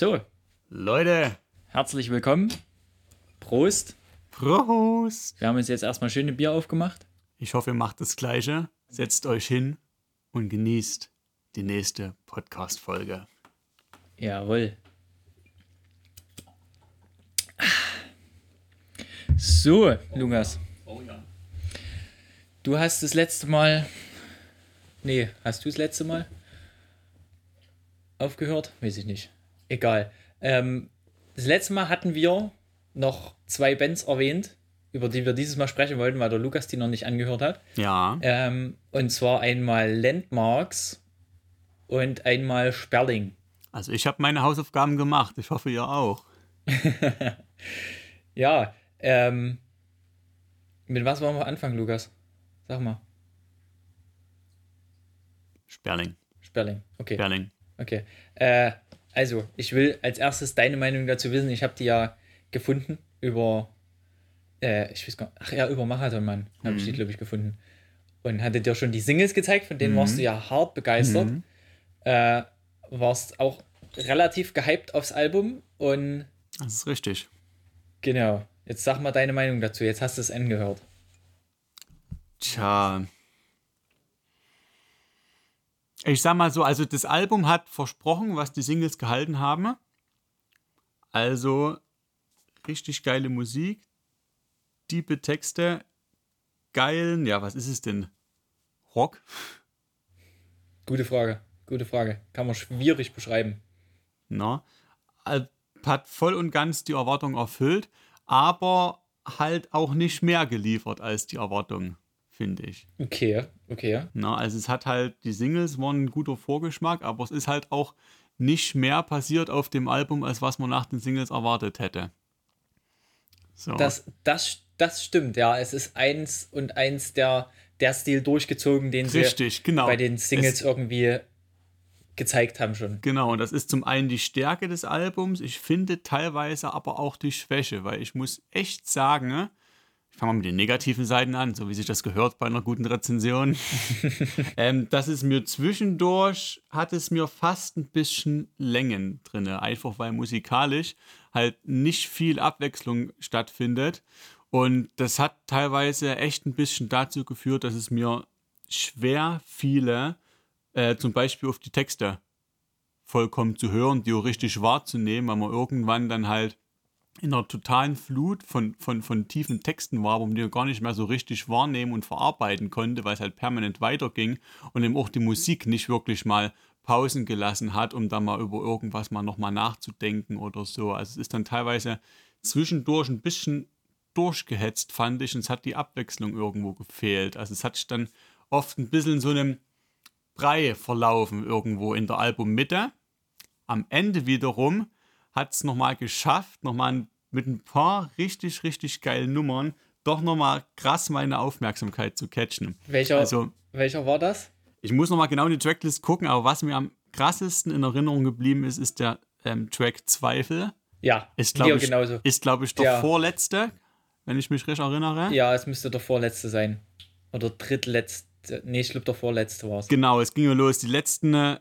So, Leute, herzlich willkommen. Prost. Prost! Wir haben uns jetzt erstmal schöne Bier aufgemacht. Ich hoffe, ihr macht das Gleiche. Setzt euch hin und genießt die nächste Podcast-Folge. Jawohl. So, Lukas. Oh ja. Du hast das letzte Mal. Nee, hast du das letzte Mal aufgehört? Weiß ich nicht. Egal. Ähm, das letzte Mal hatten wir noch zwei Bands erwähnt, über die wir dieses Mal sprechen wollten, weil der Lukas die noch nicht angehört hat. Ja, Ähm, und zwar einmal Landmarks und einmal Sperling. also ich habe meine Hausaufgaben gemacht. Ich hoffe, ihr auch. Ja, ähm, mit was wollen wir anfangen, Lukas? Sag mal. Sperling, Sperling. Okay. Sperling. Okay. Äh, also, ich will als erstes deine Meinung dazu wissen. Ich habe die ja gefunden über, äh, ich weiß gar nicht, ach ja, über Marathon Mann habe ich die, glaube ich, gefunden. Und hatte dir schon die Singles gezeigt, von denen warst du ja hart begeistert. Mhm. Äh, warst auch relativ gehypt aufs Album und Das ist richtig. genau. Jetzt sag mal deine Meinung dazu. Jetzt hast du es angehört. Tja. Ich sag mal so, also das Album hat versprochen, was die Singles gehalten haben. Also richtig geile Musik, tiefe Texte, geilen, ja, was ist es denn? Rock? Gute Frage. Gute Frage. Kann man schwierig beschreiben. Na, hat voll und ganz die Erwartung erfüllt, aber halt auch nicht mehr geliefert als die Erwartung, finde ich. Okay, okay. Na, also es hat halt, die Singles waren ein guter Vorgeschmack, aber es ist halt auch nicht mehr passiert auf dem Album, als was man nach den Singles erwartet hätte. So. Das, das, das stimmt, ja. Es ist eins und eins der, der Stil durchgezogen, den sie Richtig, genau. bei den Singles Es, irgendwie gezeigt haben schon. genau, und das ist zum einen die Stärke des Albums, ich finde teilweise aber auch die Schwäche, weil ich muss echt sagen, ich fange mal mit den negativen Seiten an, so wie sich das gehört bei einer guten Rezension. ähm, dass es mir zwischendurch hat es mir fast ein bisschen Längen drin, einfach weil musikalisch halt nicht viel Abwechslung stattfindet. Und das hat teilweise echt ein bisschen dazu geführt, dass es mir schwer fiele, äh, zum Beispiel auf die Texte vollkommen zu hören, die auch richtig wahrzunehmen, weil man irgendwann dann halt in einer totalen Flut von, von, von tiefen Texten war, wo man die gar nicht mehr so richtig wahrnehmen und verarbeiten konnte, weil es halt permanent weiterging und eben auch die Musik nicht wirklich mal Pausen gelassen hat, um da mal über irgendwas mal nochmal nachzudenken oder so. Also es ist dann teilweise zwischendurch ein bisschen durchgehetzt, fand ich, und es hat die Abwechslung irgendwo gefehlt. Also es hat sich dann oft ein bisschen in so einem Brei verlaufen irgendwo in der Albummitte. Am Ende wiederum hat es nochmal geschafft, nochmal mit ein paar richtig, richtig geilen Nummern doch nochmal krass meine Aufmerksamkeit zu catchen. Welcher, Also, welcher war das? ich muss nochmal genau in die Tracklist gucken, aber was mir am krassesten in Erinnerung geblieben ist, ist der ähm, Track Zweifel. Ja, Ist, glaube ich, genauso. ist, glaub ich, der Ja. vorletzte, wenn ich mich richtig erinnere. Ja, es müsste der vorletzte sein. Oder drittletzte. Nee, ich glaube, der vorletzte war es. Genau, es ging ja los. Die letzten, äh,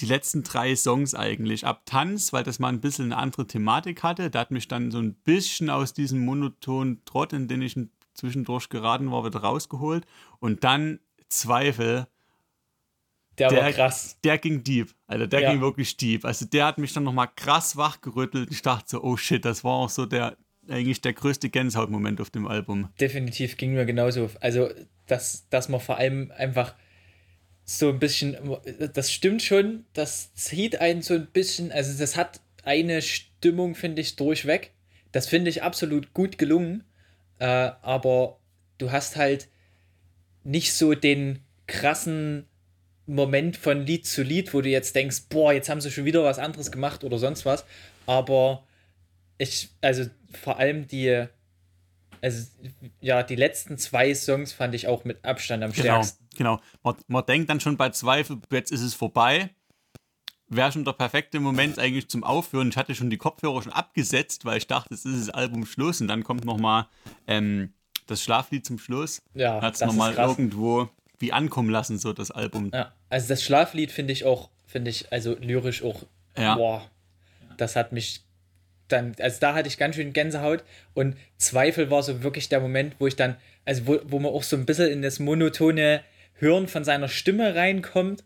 die letzten drei Songs eigentlich. Ab Tanz, weil das mal ein bisschen eine andere Thematik hatte. Da hat mich dann so ein bisschen aus diesem monotonen Trott, in den ich zwischendurch geraten war, wieder rausgeholt. Und dann Zweifel. Der, Der, war krass. der ging deep. Also der Ja. ging wirklich deep. Also der hat mich dann nochmal krass wachgerüttelt. Ich dachte so, oh shit, das war auch so der, eigentlich der größte Gänsehautmoment auf dem Album. Definitiv ging mir genauso. Also, dass, dass man vor allem einfach so ein bisschen, das stimmt schon, das zieht einen so ein bisschen, also das hat eine Stimmung, finde ich, durchweg. Das finde ich absolut gut gelungen. Äh, aber du hast halt nicht so den krassen Moment von Lied zu Lied, wo du jetzt denkst, boah, jetzt haben sie schon wieder was anderes gemacht oder sonst was. Aber ich, also vor allem die, also ja, die letzten zwei Songs fand ich auch mit Abstand am Genau, stärksten. Genau. Man, man denkt dann schon bei Zweifel, jetzt ist es vorbei. Wäre schon der perfekte Moment eigentlich zum Aufhören. Ich hatte schon die Kopfhörer schon abgesetzt, weil ich dachte, es ist das Album Schluss. Und dann kommt nochmal ähm, das Schlaflied zum Schluss. Ja, Hat es nochmal irgendwo wie ankommen lassen, so das Album. Ja, also das Schlaflied finde ich auch, finde ich, also lyrisch auch, Ja. boah, das hat mich dann, also da hatte ich ganz schön Gänsehaut und Zweifel war so wirklich der Moment, wo ich dann, also wo, wo man auch so ein bisschen in das monotone Hören von seiner Stimme reinkommt,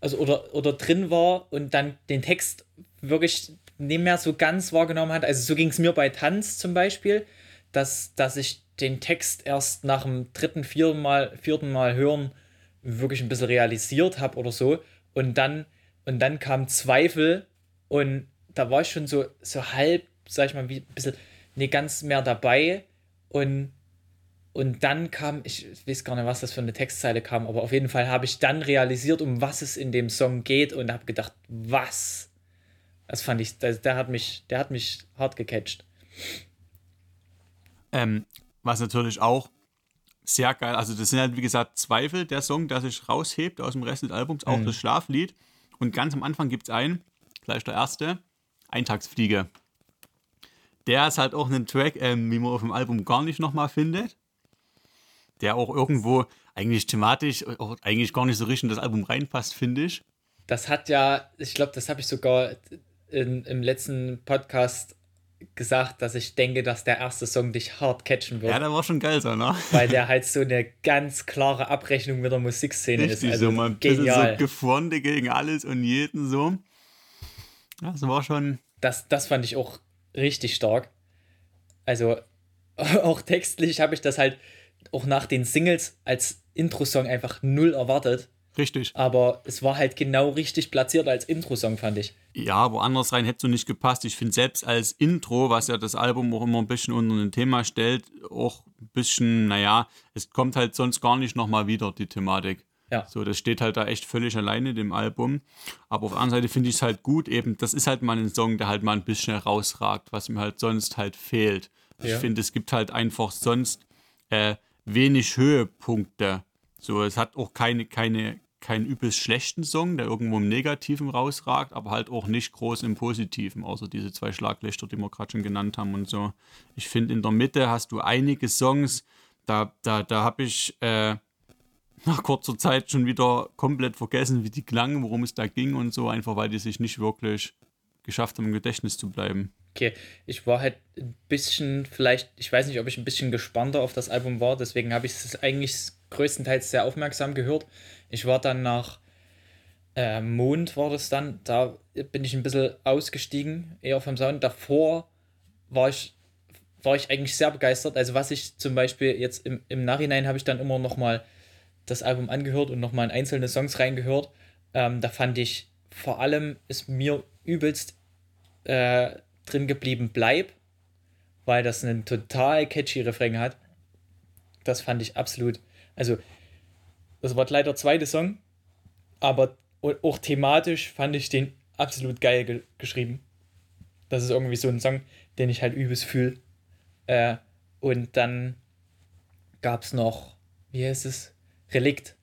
also oder, oder drin war und dann den Text wirklich nicht mehr so ganz wahrgenommen hat. Also so ging es mir bei Tanz zum Beispiel, dass, dass ich den Text erst nach dem dritten, vierten Mal, vierten Mal hören wirklich ein bisschen realisiert habe oder so. Und dann, und dann kam Zweifel und da war ich schon so, so halb, sag ich mal, wie ein bisschen nicht ganz mehr dabei. Und, und dann kam, ich weiß gar nicht, was das für eine Textzeile kam, aber auf jeden Fall habe ich dann realisiert, um was es in dem Song geht und habe gedacht, was? Das fand ich, der, der, hat mich, der hat mich hart gecatcht. Ähm, was natürlich auch sehr geil, also das sind halt wie gesagt Zweifel, der Song, der sich raushebt aus dem Rest des Albums, auch mhm. das Schlaflied. Und ganz am Anfang gibt es einen, gleich der erste, Eintagsfliege. Der ist halt auch ein Track, ähm, wie man auf dem Album gar nicht nochmal findet. Der auch irgendwo eigentlich thematisch auch eigentlich gar nicht so richtig in das Album reinpasst, finde ich. Das hat ja, ich glaube, das habe ich sogar in, im letzten Podcast gesagt, dass ich denke, dass der erste Song dich hart catchen wird. Ja, der war schon geil so, ne? Weil der halt so eine ganz klare Abrechnung mit der Musikszene Richtig, ist. Also so mal genial. so gefronte gegen alles und jeden so. Das war schon. Das, das fand ich auch richtig stark. Also auch textlich habe ich das halt auch nach den Singles als Intro-Song einfach null erwartet. Richtig. Aber es war halt genau richtig platziert als Intro-Song, fand ich. Ja, woanders rein hätte so nicht gepasst. Ich finde selbst als Intro, was ja das Album auch immer ein bisschen unter ein Thema stellt, auch ein bisschen, naja, es kommt halt sonst gar nicht nochmal wieder, die Thematik. Ja. So, das steht halt da echt völlig alleine, dem Album. Aber auf der anderen Seite finde ich es halt gut, eben, das ist halt mal ein Song, der halt mal ein bisschen herausragt, was ihm halt sonst halt fehlt. Ja. Ich finde, es gibt halt einfach sonst äh, wenig Höhepunkte. So, es hat auch keine, keine, keinen übelst schlechten Song, der irgendwo im Negativen rausragt, aber halt auch nicht groß im Positiven, außer diese zwei Schlaglichter, die wir gerade schon genannt haben und so. Ich finde, in der Mitte hast du einige Songs, da, da, da habe ich äh, nach kurzer Zeit schon wieder komplett vergessen, wie die klangen, worum es da ging und so, einfach weil die sich nicht wirklich geschafft haben, im Gedächtnis zu bleiben. Okay, ich war halt ein bisschen, vielleicht, ich weiß nicht, ob ich ein bisschen gespannter auf das Album war, deswegen habe ich es eigentlich größtenteils sehr aufmerksam gehört. Ich war dann nach äh, Mond, war das dann, da bin ich ein bisschen ausgestiegen, eher vom Sound. Davor war ich, war ich eigentlich sehr begeistert. Also was ich zum Beispiel jetzt im, im Nachhinein habe ich dann immer noch mal das Album angehört und nochmal in einzelne Songs reingehört. Ähm, da fand ich vor allem ist mir übelst äh, drin geblieben Bleib, weil das einen total catchy Refrain hat. Das fand ich absolut. Also, das war leider der zweite Song, aber auch thematisch fand ich den absolut geil ge geschrieben. Das ist irgendwie so ein Song, den ich halt übelst fühle. Äh, und dann gab es noch, wie heißt es? Relikt.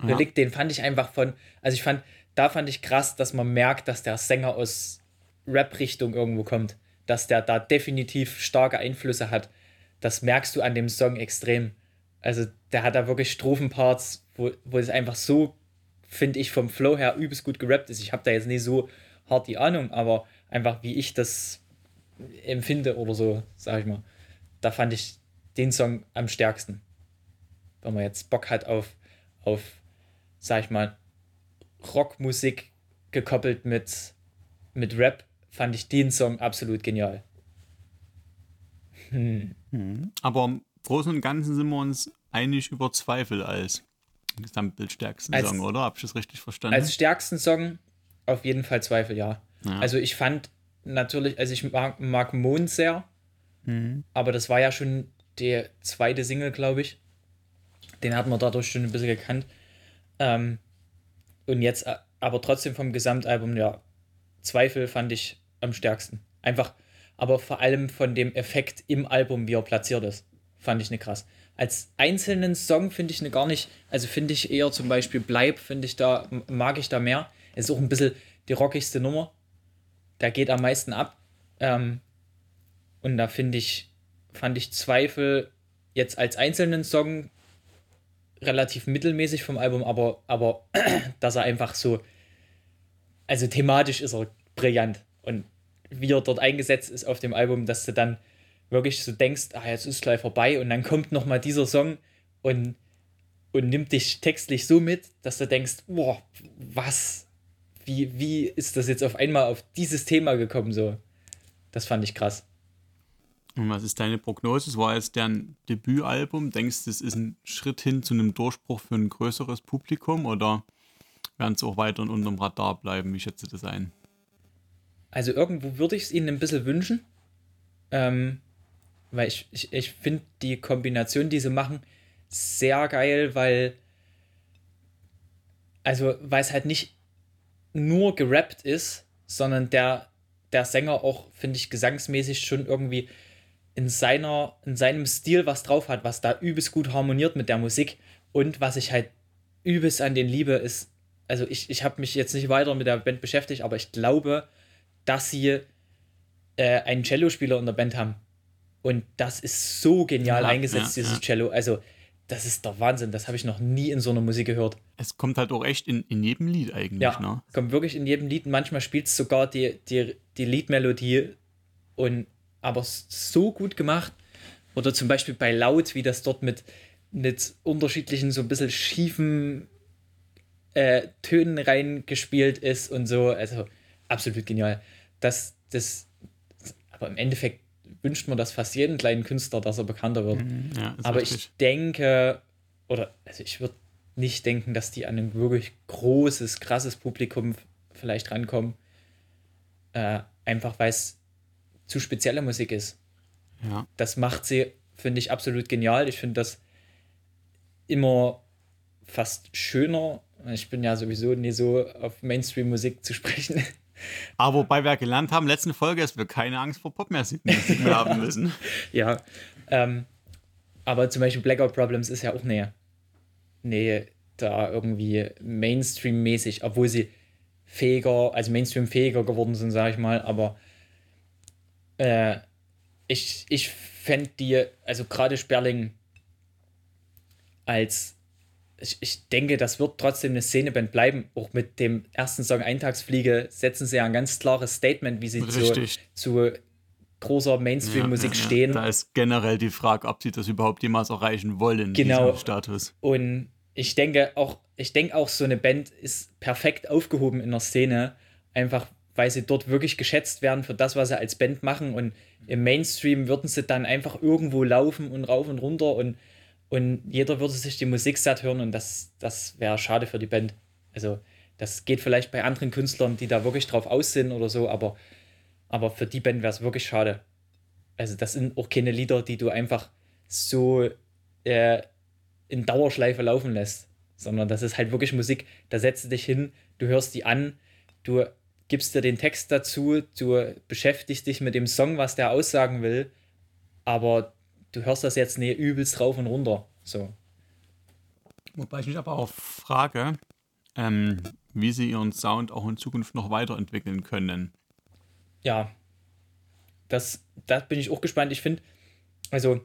Ja. Relikt, den fand ich einfach von, also ich fand, da fand ich krass, dass man merkt, dass der Sänger aus Rap-Richtung irgendwo kommt, dass der da definitiv starke Einflüsse hat. Das merkst du an dem Song extrem. Also der hat da wirklich Strophenparts, wo, wo es einfach so, finde ich, vom Flow her übelst gut gerappt ist. Ich habe da jetzt nicht so hart die Ahnung, aber einfach wie ich das empfinde oder so, sag ich mal. Da fand ich den Song am stärksten wenn man jetzt Bock hat auf, auf sag ich mal, Rockmusik gekoppelt mit, mit Rap, fand ich den Song absolut genial. Hm. hm. Aber im Großen und Ganzen sind wir uns einig über Zweifel als gesamtbildstärksten als, Song, oder? Hab ich das richtig verstanden? Als stärksten Song auf jeden Fall Zweifel, ja. ja. Also ich fand natürlich, also ich mag, mag Mond sehr, mhm. aber das war ja schon der zweite Single, glaube ich. Den hat man dadurch schon ein bisschen gekannt. Ähm, und jetzt aber trotzdem vom Gesamtalbum, ja, Zweifel fand ich am stärksten. Einfach, aber vor allem von dem Effekt im Album, wie er platziert ist, fand ich eine krass. Als einzelnen Song finde ich eine gar nicht, also finde ich eher zum Beispiel Bleib, finde ich da, mag ich da mehr. Ist auch ein bisschen die rockigste Nummer. Da geht am meisten ab. Ähm, und da finde ich, fand ich Zweifel jetzt als einzelnen Song relativ mittelmäßig vom Album, aber, aber dass er einfach so, also thematisch ist er brillant und wie er dort eingesetzt ist auf dem Album, dass du dann wirklich so denkst, ah, jetzt ist gleich vorbei und dann kommt nochmal dieser Song und, und nimmt dich textlich so mit, dass du denkst, boah, was, wie, wie ist das jetzt auf einmal auf dieses Thema gekommen so? Das fand ich krass. Und was ist deine Prognose? Es war jetzt deren Debütalbum. Denkst du, es ist ein Schritt hin zu einem Durchbruch für ein größeres Publikum oder werden sie auch weiter unterm Radar bleiben? Wie schätzt du das ein? Also irgendwo würde ich es ihnen ein bisschen wünschen. Ähm, weil ich, ich, ich finde die Kombination, die sie machen, sehr geil, weil also weil es halt nicht nur gerappt ist, sondern der, der Sänger auch, finde ich, gesangsmäßig schon irgendwie in, seiner, in seinem Stil was drauf hat, was da übelst gut harmoniert mit der Musik. Und was ich halt übelst an den liebe, ist, also ich, ich habe mich jetzt nicht weiter mit der Band beschäftigt, aber ich glaube, dass sie äh, einen Cellospieler in der Band haben. Und das ist so genial ja, eingesetzt, ja, dieses ja. Cello. Also, das ist der Wahnsinn. Das habe ich noch nie in so einer Musik gehört. Es kommt halt auch echt in, in jedem Lied eigentlich. Ja, ne? kommt wirklich in jedem Lied. Manchmal spielt es sogar die, die, die Liedmelodie. Und, aber so gut gemacht. Oder zum Beispiel bei Laut, wie das dort mit, mit unterschiedlichen, so ein bisschen schiefen äh, Tönen reingespielt ist und so. Also absolut genial. Das, das, aber im Endeffekt wünscht man das fast jedem kleinen Künstler, dass er bekannter wird. Mhm, ja, Aber richtig. ich denke, oder also ich würde nicht denken, dass die an ein wirklich großes, krasses Publikum vielleicht rankommen. Äh, einfach weil es zu spezielle Musik ist. Ja. Das macht sie, finde ich, absolut genial. Ich finde das immer fast schöner. Ich bin ja sowieso nie so auf Mainstream-Musik zu sprechen. Aber wobei wir gelernt haben, letzte Folge, dass wir keine Angst vor Popmusik mehr haben müssen. ja, ähm, aber zum Beispiel Blackout Problems ist ja auch näher. Nee, da irgendwie Mainstream-mäßig, obwohl sie fähiger, also Mainstream-fähiger geworden sind, sage ich mal, aber äh, ich, ich fände die, also gerade Sperling als ich, ich denke, das wird trotzdem eine Szeneband bleiben. Auch mit dem ersten Song Eintagsfliege setzen sie ja ein ganz klares Statement, wie sie zu, zu, großer Mainstream-Musik ja, ja, stehen. Da ist generell die Frage, ob sie das überhaupt jemals erreichen wollen, genau. Status. Und ich denke auch, ich denke auch, so eine Band ist perfekt aufgehoben in der Szene, einfach weil sie dort wirklich geschätzt werden für das, was sie als Band machen. Und im Mainstream würden sie dann einfach irgendwo laufen und rauf und runter und und jeder würde sich die Musik satt hören und das, das wäre schade für die Band. Also, das geht vielleicht bei anderen Künstlern, die da wirklich drauf aus sind oder so, aber, aber für die Band wäre es wirklich schade. Also, das sind auch keine Lieder, die du einfach so äh, in Dauerschleife laufen lässt, sondern das ist halt wirklich Musik. Da setzt du dich hin, du hörst die an, du gibst dir den Text dazu, du beschäftigst dich mit dem Song, was der aussagen will, aber du hörst das jetzt nicht übelst rauf und runter. So. Wobei ich mich aber auch frage, ähm, wie sie ihren Sound auch in Zukunft noch weiterentwickeln können. Ja, das, da bin ich auch gespannt. Ich finde, also,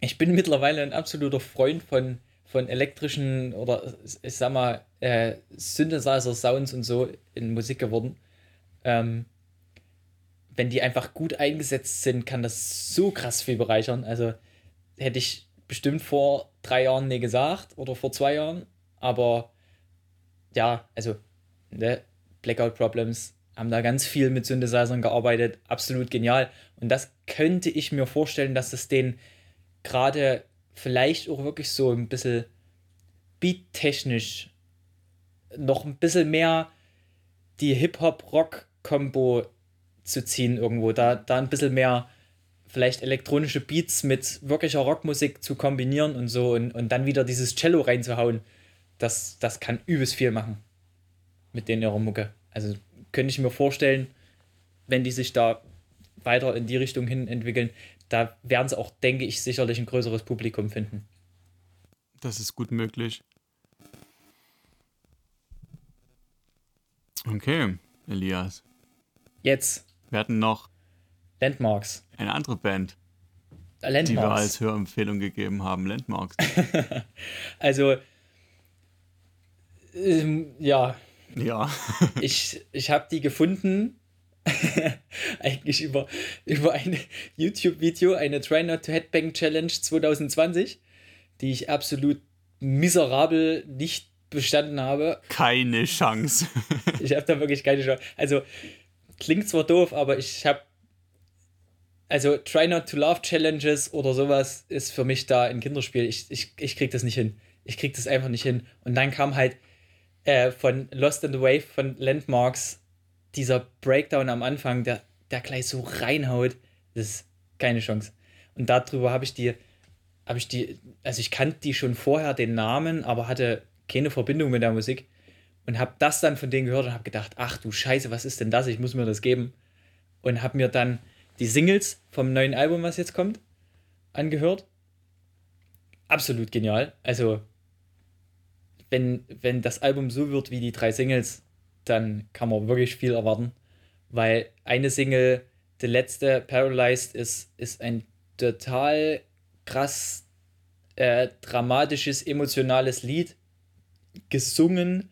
ich bin mittlerweile ein absoluter Freund von, von elektrischen oder ich sag mal, äh, Synthesizer-Sounds und so in Musik geworden. Ähm, wenn die einfach gut eingesetzt sind, kann das so krass viel bereichern. Also hätte ich bestimmt vor drei Jahren nie gesagt oder vor zwei Jahren. Aber ja, also ne, Blackout Problems haben da ganz viel mit Synthesizern gearbeitet. Absolut genial. Und das könnte ich mir vorstellen, dass es denen gerade vielleicht auch wirklich so ein bisschen beattechnisch noch ein bisschen mehr die Hip-Hop-Rock-Kombo zu ziehen irgendwo. Da, da ein bisschen mehr vielleicht elektronische Beats mit wirklicher Rockmusik zu kombinieren und so und, und dann wieder dieses Cello reinzuhauen, das, das kann übelst viel machen mit denen ihrer Mucke. Also könnte ich mir vorstellen, wenn die sich da weiter in die Richtung hin entwickeln, da werden sie auch, denke ich, sicherlich ein größeres Publikum finden. Das ist gut möglich. Okay, Elias. Jetzt wir hatten noch Landmarks. Eine andere Band, Landmarks. die wir als Hörempfehlung gegeben haben. Landmarks. also, ähm, ja. Ja. ich ich habe die gefunden eigentlich über, über ein YouTube-Video, eine Try Not to Headbang Challenge 2020, die ich absolut miserabel nicht bestanden habe. Keine Chance. ich habe da wirklich keine Chance. Also, klingt zwar doof, aber ich habe. Also, Try Not to Love Challenges oder sowas ist für mich da ein Kinderspiel. Ich, ich, ich krieg das nicht hin. Ich krieg das einfach nicht hin. Und dann kam halt äh, von Lost in the Wave von Landmarks dieser Breakdown am Anfang, der, der gleich so reinhaut. Das ist keine Chance. Und darüber habe ich die, habe ich die, also ich kannte die schon vorher, den Namen, aber hatte keine Verbindung mit der Musik und habe das dann von denen gehört und habe gedacht, ach du Scheiße, was ist denn das? Ich muss mir das geben. Und habe mir dann die Singles vom neuen Album, was jetzt kommt, angehört. Absolut genial. Also, wenn, wenn das Album so wird wie die drei Singles, dann kann man wirklich viel erwarten. Weil eine Single, die letzte, Paralyzed, ist, ist ein total krass äh, dramatisches, emotionales Lied gesungen.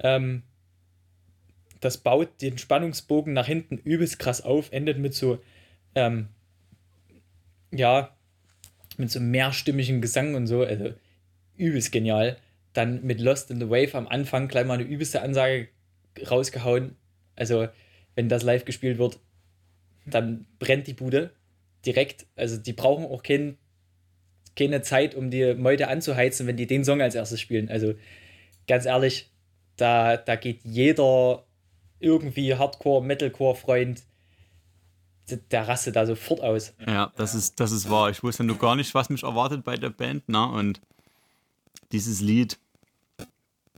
Ähm, das baut den Spannungsbogen nach hinten übelst krass auf, endet mit so, ähm, ja, mit so mehrstimmigen Gesang und so, also übelst genial. Dann mit Lost in the Wave am Anfang gleich mal eine übelste Ansage rausgehauen. Also, wenn das live gespielt wird, dann brennt die Bude direkt. Also, die brauchen auch kein, keine Zeit, um die Meute anzuheizen, wenn die den Song als erstes spielen. Also, ganz ehrlich, da, da geht jeder irgendwie Hardcore, Metalcore-Freund, der rastet da sofort aus. Ja, das ist, das ist wahr. Ich wusste nur gar nicht, was mich erwartet bei der Band, ne? Und dieses Lied,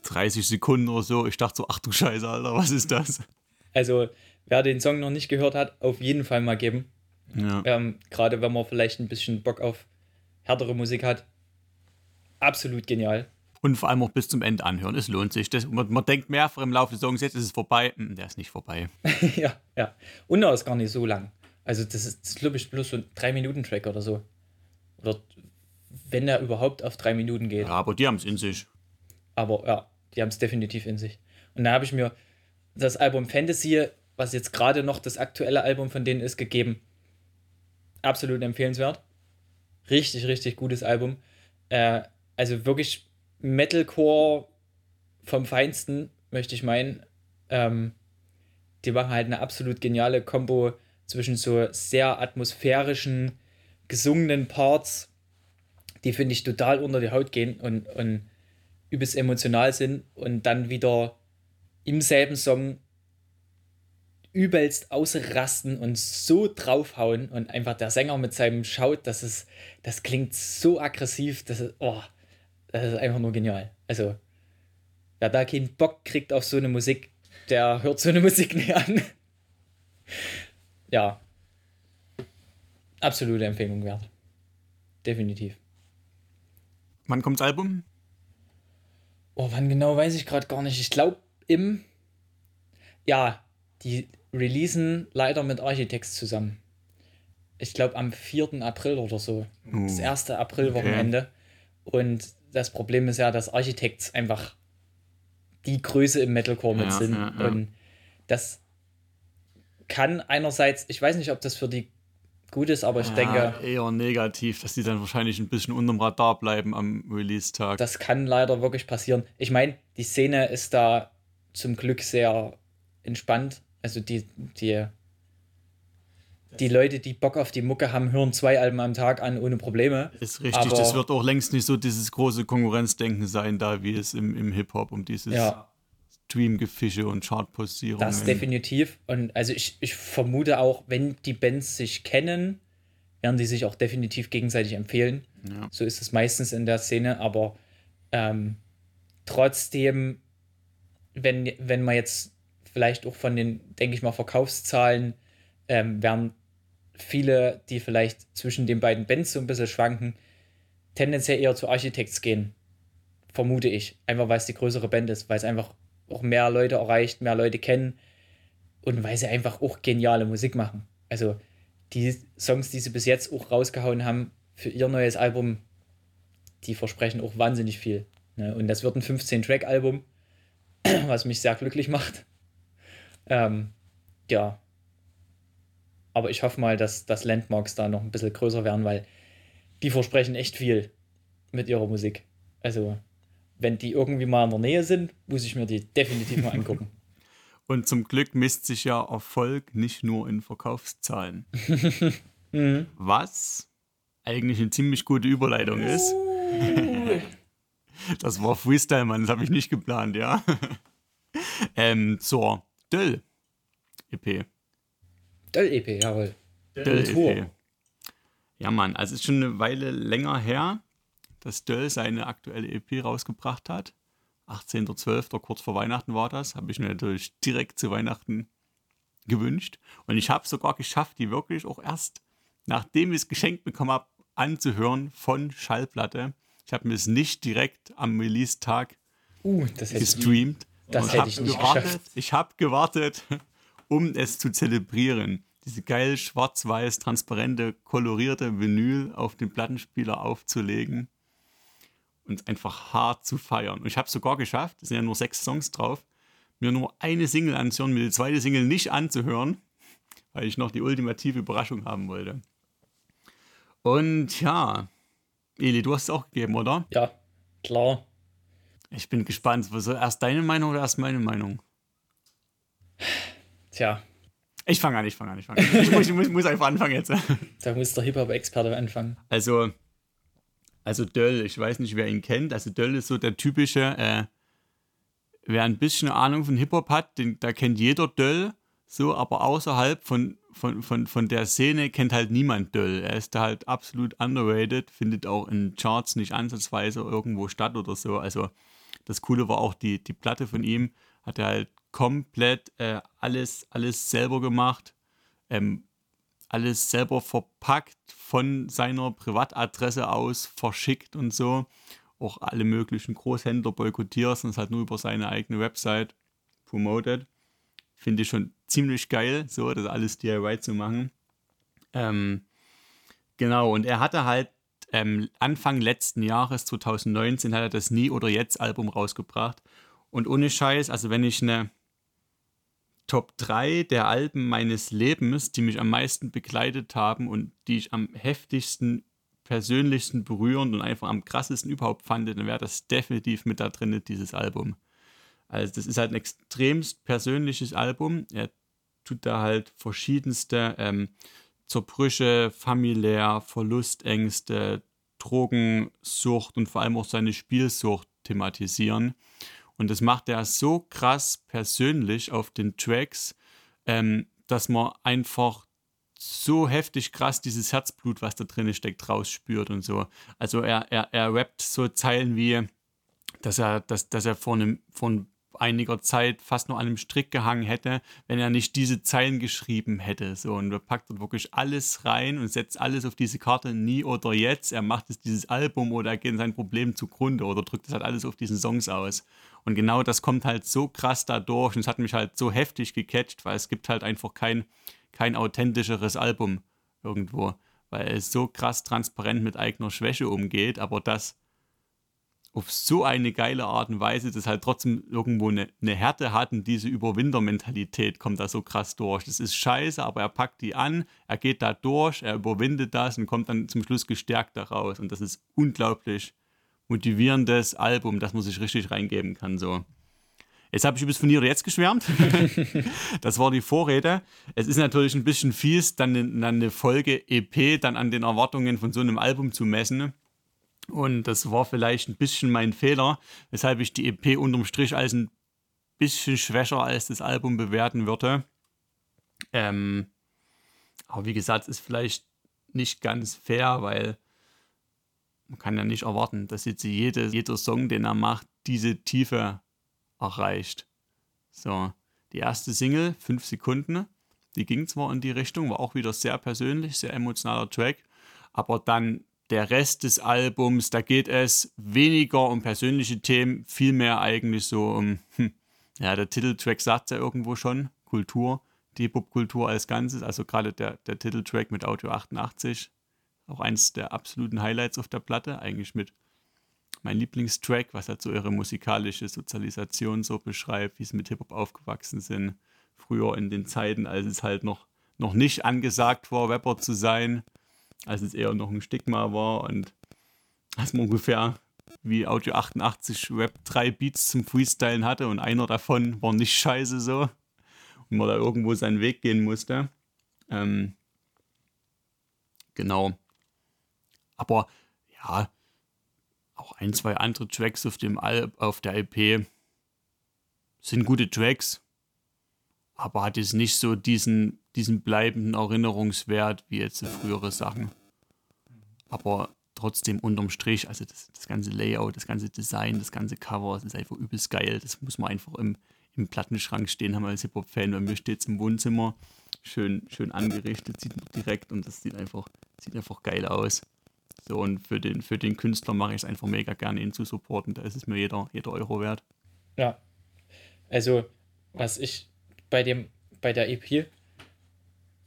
30 Sekunden oder so, ich dachte so, ach du Scheiße, Alter, was ist das? Also, wer den Song noch nicht gehört hat, auf jeden Fall mal geben. Ja. Ähm, Gerade wenn man vielleicht ein bisschen Bock auf härtere Musik hat. Absolut genial. Und vor allem auch bis zum Ende anhören. Es lohnt sich. Das, man, man denkt mehrfach im Laufe des Songs, jetzt ist es vorbei. Hm, Der ist nicht vorbei. ja, ja. Und er ist gar nicht so lang. Also, das ist, das glaube ich, bloß so ein 3-Minuten-Track oder so. Oder wenn er überhaupt auf drei Minuten geht. Ja, aber die haben es in sich. Aber ja, die haben es definitiv in sich. Und da habe ich mir das Album Fantasy, was jetzt gerade noch das aktuelle Album von denen ist, gegeben. Absolut empfehlenswert. Richtig, richtig gutes Album. Äh, also wirklich Metalcore vom Feinsten, möchte ich meinen. Ähm, die machen halt eine absolut geniale Kombo zwischen so sehr atmosphärischen, gesungenen Parts, die finde ich total unter die Haut gehen und, und übelst emotional sind und dann wieder im selben Song übelst ausrasten und so draufhauen und einfach der Sänger mit seinem Schaut, das ist, das klingt so aggressiv, das ist, oh, das ist einfach nur genial. Also, wer da keinen Bock kriegt auf so eine Musik, der hört so eine Musik nicht an. ja. Absolute Empfehlung wert. Definitiv. Wann kommt das Album? Oh, wann genau weiß ich gerade gar nicht. Ich glaube im. Ja, die releasen leider mit Architects zusammen. Ich glaube am 4. April oder so. Oh, Das erste Aprilwochenende. Und das Problem ist ja, dass Architects einfach die Größe im Metalcore mit Ja, sind. ja, ja. Und das kann einerseits, ich weiß nicht, ob das für die gut ist, aber ich denke, eher negativ, dass die dann wahrscheinlich ein bisschen unterm Radar bleiben am Release-Tag. das kann leider wirklich passieren. Ich meine, die Szene ist da zum Glück sehr entspannt. Also die, die, die Leute, die Bock auf die Mucke haben, hören zwei Alben am Tag an ohne Probleme. Ist richtig, aber- das wird auch längst nicht so dieses große Konkurrenzdenken sein, da wie es im, im Hip-Hop um dieses Ja. Stream-Gefische und Chartpostierungen. Das definitiv. Und also ich, ich vermute auch, wenn die Bands sich kennen, werden die sich auch definitiv gegenseitig empfehlen. Ja. So ist es meistens in der Szene, aber ähm, trotzdem, wenn, wenn man jetzt vielleicht auch von den, denke ich mal, Verkaufszahlen, ähm, werden viele, die vielleicht zwischen den beiden Bands so ein bisschen schwanken, tendenziell eher zu Architects gehen. Vermute ich. Einfach weil es die größere Band ist, weil es einfach auch mehr Leute erreicht, mehr Leute kennen und weil sie einfach auch geniale Musik machen. Also die Songs, die sie bis jetzt auch rausgehauen haben für ihr neues Album, die versprechen auch wahnsinnig viel. Ne? Und das wird ein 15-Track-Album, was mich sehr glücklich macht. Ähm, ja, Aber ich hoffe mal, dass, dass Landmarks da noch ein bisschen größer werden, weil die versprechen echt viel mit ihrer Musik. Also, wenn die irgendwie mal in der Nähe sind, muss ich mir die definitiv mal angucken. Und zum Glück misst sich ja Erfolg nicht nur in Verkaufszahlen. mhm. Was eigentlich eine ziemlich gute Überleitung ist. Das war Freestyle, Mann, das habe ich nicht geplant, ja. ähm, zur Döll EP. Döll EP, jawohl. Döll EP. Ja, Mann, also es ist schon eine Weile länger her, dass Döll seine aktuelle EP rausgebracht hat. 18.12., kurz vor Weihnachten war das. Habe ich mir natürlich direkt zu Weihnachten gewünscht. Und ich habe es sogar geschafft, die wirklich auch erst, nachdem ich es geschenkt bekommen habe, anzuhören von Schallplatte. Ich habe mir es nicht direkt am Release-Tag uh, gestreamt. Das hätte ich nicht gewartet, geschafft. Ich habe gewartet, um es zu zelebrieren. Diese geil schwarz-weiß, transparente, kolorierte Vinyl auf den Plattenspieler aufzulegen und einfach hart zu feiern. Und ich habe es sogar geschafft, es sind ja nur sechs Songs drauf, mir nur eine Single anzuhören, mir die zweite Single nicht anzuhören, weil ich noch die ultimative Überraschung haben wollte. Und ja, Eli, du hast es auch gegeben, oder? Ja, klar. Ich bin gespannt. Was, erst deine Meinung oder erst meine Meinung? Tja. Ich fange an, ich fange an, ich fange an. Ich muss, muss, muss einfach anfangen jetzt. Da muss der Hip-Hop-Experte anfangen. Also, also Döll, ich weiß nicht, wer ihn kennt. Also Döll ist so der typische, äh, wer ein bisschen Ahnung von Hip-Hop hat, den, da kennt jeder Döll. So, aber außerhalb von, von, von, von der Szene kennt halt niemand Döll. Er ist da halt absolut underrated, findet auch in Charts nicht ansatzweise irgendwo statt oder so. Also das Coole war auch die, die Platte von ihm, hat er halt komplett äh, alles, alles selber gemacht, ähm, alles selber verpackt, von seiner Privatadresse aus verschickt und so. Auch alle möglichen Großhändler boykottiert und es halt nur über seine eigene Website promoted. Finde ich schon ziemlich geil, so das alles DIY zu machen. Ähm, genau, und er hatte halt ähm, Anfang letzten Jahres, 2019, hat er das Nie oder Jetzt Album rausgebracht. Und ohne Scheiß, also wenn ich eine Top 3 der Alben meines Lebens, die mich am meisten begleitet haben und die ich am heftigsten, persönlichsten berührend und einfach am krassesten überhaupt fand, dann wäre das definitiv mit da drin, dieses Album. Also das ist halt ein extremst persönliches Album. Er tut da halt verschiedenste ähm, Zerbrüche, familiär, Verlustängste, Drogensucht und vor allem auch seine Spielsucht thematisieren. Und das macht er so krass persönlich auf den Tracks, ähm, dass man einfach so heftig krass dieses Herzblut, was da drin steckt, rausspürt und so. Also er, er, er rappt so Zeilen wie, dass er, dass, dass er vor einem, vor einem einiger Zeit fast nur an einem Strick gehangen hätte, wenn er nicht diese Zeilen geschrieben hätte. So, und er packt dort wirklich alles rein und setzt alles auf diese Karte, nie oder jetzt. Er macht es dieses Album oder er geht sein Problem zugrunde oder drückt es halt alles auf diesen Songs aus. Und genau das kommt halt so krass dadurch und es hat mich halt so heftig gecatcht, weil es gibt halt einfach kein, kein authentischeres Album irgendwo, weil es so krass transparent mit eigener Schwäche umgeht, aber das auf so eine geile Art und Weise, dass halt trotzdem irgendwo eine, eine Härte hat und diese Überwintermentalität kommt da so krass durch. Das ist scheiße, aber er packt die an, er geht da durch, er überwindet das und kommt dann zum Schluss gestärkt daraus. Und das ist unglaublich motivierendes Album, das man sich richtig reingeben kann. So. Jetzt habe ich übrigens von ihr jetzt geschwärmt. das war die Vorrede. Es ist natürlich ein bisschen fies, dann eine, dann eine Folge EP dann an den Erwartungen von so einem Album zu messen. Und das war vielleicht ein bisschen mein Fehler, weshalb ich die EP unterm Strich als ein bisschen schwächer als das Album bewerten würde. Ähm, aber wie gesagt, ist vielleicht nicht ganz fair, weil man kann ja nicht erwarten, dass jetzt jede, jeder Song, den er macht, diese Tiefe erreicht. So, die erste Single, 5 Sekunden, die ging zwar in die Richtung, war auch wieder sehr persönlich, sehr emotionaler Track, aber dann der Rest des Albums, da geht es weniger um persönliche Themen, vielmehr eigentlich so um, hm, ja, der Titeltrack sagt ja irgendwo schon, Kultur, die Popkultur als Ganzes, also gerade der, der Titeltrack mit Audio 88, auch eins der absoluten Highlights auf der Platte, eigentlich mit mein Lieblingstrack, was halt so ihre musikalische Sozialisation so beschreibt, wie sie mit Hip-Hop aufgewachsen sind, früher in den Zeiten, als es halt noch noch nicht angesagt war, Rapper zu sein, als es eher noch ein Stigma war und als man ungefähr wie Audio 88 Rap drei Beats zum Freestylen hatte und einer davon war nicht scheiße so und man da irgendwo seinen Weg gehen musste. Ähm, genau. Aber ja, auch ein, zwei andere Tracks auf, dem Al auf der LP sind gute Tracks, aber hat jetzt nicht so diesen, diesen bleibenden Erinnerungswert wie jetzt frühere Sachen. Aber trotzdem unterm Strich, also das, das ganze Layout, das ganze Design, das ganze Cover, das ist einfach übelst geil. Das muss man einfach im, im Plattenschrank stehen haben als Hip-Hop-Fan. Bei mir steht es im Wohnzimmer, schön, schön angerichtet, sieht man direkt und das sieht einfach, sieht einfach geil aus. So, und für den, für den Künstler mache ich es einfach mega gerne, ihn zu supporten. Da ist es mir jeder, jeder Euro wert. Ja. Also, was ich bei dem, bei der EP,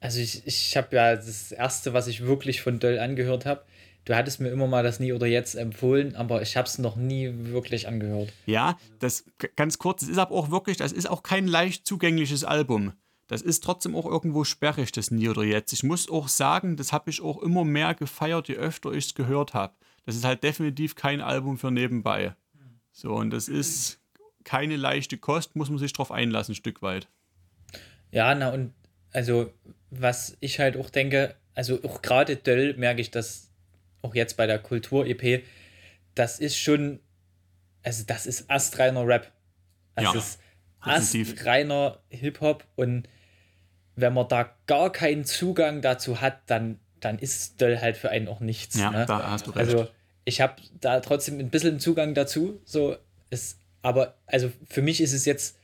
also ich, ich habe ja das erste, was ich wirklich von Döll angehört habe. Du hattest mir immer mal das Nie oder Jetzt empfohlen, aber ich habe es noch nie wirklich angehört. Ja, das ganz kurz, es ist aber auch wirklich, das ist auch kein leicht zugängliches Album das ist trotzdem auch irgendwo sperrig, das Nie oder Jetzt. Ich muss auch sagen, das habe ich auch immer mehr gefeiert, je öfter ich es gehört habe. Das ist halt definitiv kein Album für nebenbei. So, und das ist keine leichte Kost, muss man sich drauf einlassen, ein Stück weit. Ja, na und also, was ich halt auch denke, also auch gerade Döll merke ich das auch jetzt bei der Kultur-EP, das ist schon, also das ist astreiner Rap. Das ja, ist astreiner Hip-Hop und wenn man da gar keinen Zugang dazu hat, dann, dann ist Döll halt für einen auch nichts. Ja, ne? da hast du recht. Also ich habe da trotzdem ein bisschen Zugang dazu. So ist, aber also für mich ist es jetzt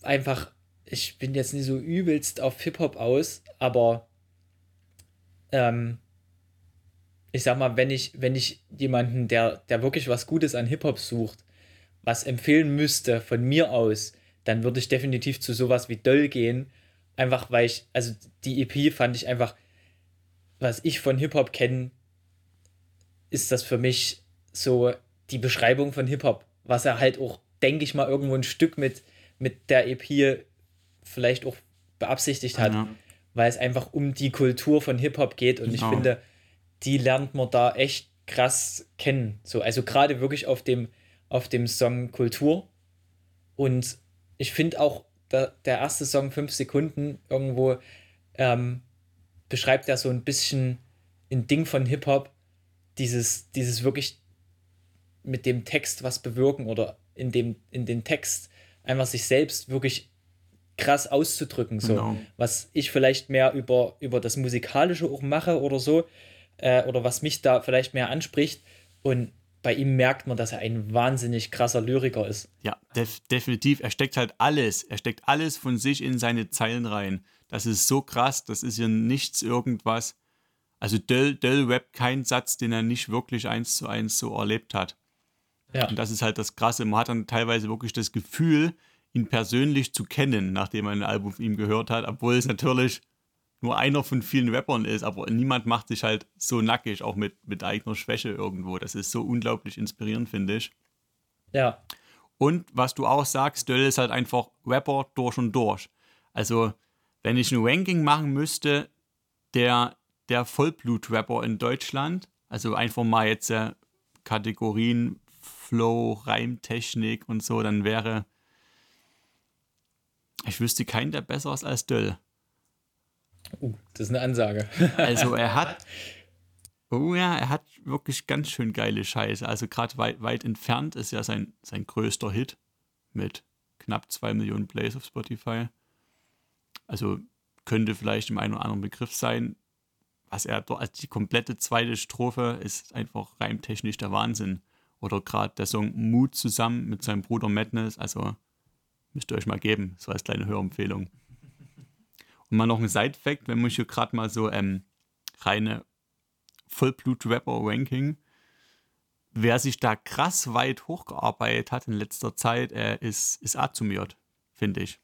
einfach, ich bin jetzt nicht so übelst auf Hip-Hop aus, aber ähm, ich sag mal, wenn ich, wenn ich jemanden, der, der wirklich was Gutes an Hip-Hop sucht, was empfehlen müsste von mir aus, dann würde ich definitiv zu sowas wie Döll gehen, Einfach weil ich, also die EP fand ich einfach, was ich von Hip-Hop kenne, ist das für mich so die Beschreibung von Hip-Hop, was er halt auch, denke ich mal, irgendwo ein Stück mit, mit der EP vielleicht auch beabsichtigt hat, ja. weil es einfach um die Kultur von Hip-Hop geht und genau. ich finde, die lernt man da echt krass kennen. So, also gerade wirklich auf dem, auf dem Song Kultur. Und ich finde auch der, der erste Song, fünf Sekunden, irgendwo ähm, beschreibt er so ein bisschen ein Ding von Hip-Hop, dieses, dieses wirklich mit dem Text was bewirken oder in dem, in den Text einfach sich selbst wirklich krass auszudrücken, so genau. was ich vielleicht mehr über, über das Musikalische auch mache oder so, äh, oder was mich da vielleicht mehr anspricht. Und bei ihm merkt man, dass er ein wahnsinnig krasser Lyriker ist. Ja, def definitiv. Er steckt halt alles. Er steckt alles von sich in seine Zeilen rein. Das ist so krass. Das ist ja nichts irgendwas. Also Dell, Dell rappt keinen Satz, den er nicht wirklich eins zu eins so erlebt hat. Ja. Und das ist halt das Krasse. Man hat dann teilweise wirklich das Gefühl, ihn persönlich zu kennen, nachdem man ein Album von ihm gehört hat, obwohl es natürlich nur einer von vielen Rappern ist, aber niemand macht sich halt so nackig, auch mit, mit eigener Schwäche irgendwo. Das ist so unglaublich inspirierend, finde ich. Ja. Und was du auch sagst, Döll ist halt einfach Rapper durch und durch. Also, wenn ich ein Ranking machen müsste, der, der Vollblut-Rapper in Deutschland, also einfach mal jetzt äh, Kategorien Flow, Reimtechnik und so, dann wäre, ich wüsste keinen, der besser ist als Döll. Uh, das ist eine Ansage. also er hat, oh ja, er hat wirklich ganz schön geile Scheiße. Also gerade weit, weit entfernt ist ja sein, sein größter Hit mit knapp zwei Millionen Plays auf Spotify. Also könnte vielleicht im einen oder anderen Begriff sein. Was er dort, also die komplette zweite Strophe ist einfach reimtechnisch der Wahnsinn. Oder gerade der Song Mut zusammen mit seinem Bruder Madness. Also müsst ihr euch mal geben, so als kleine Hörempfehlung. Und mal noch ein Side-Fact, wenn man hier gerade mal so ähm, reine Vollblut-Rapper-Ranking, wer sich da krass weit hochgearbeitet hat in letzter Zeit, äh, ist, ist Azumiot, finde ich.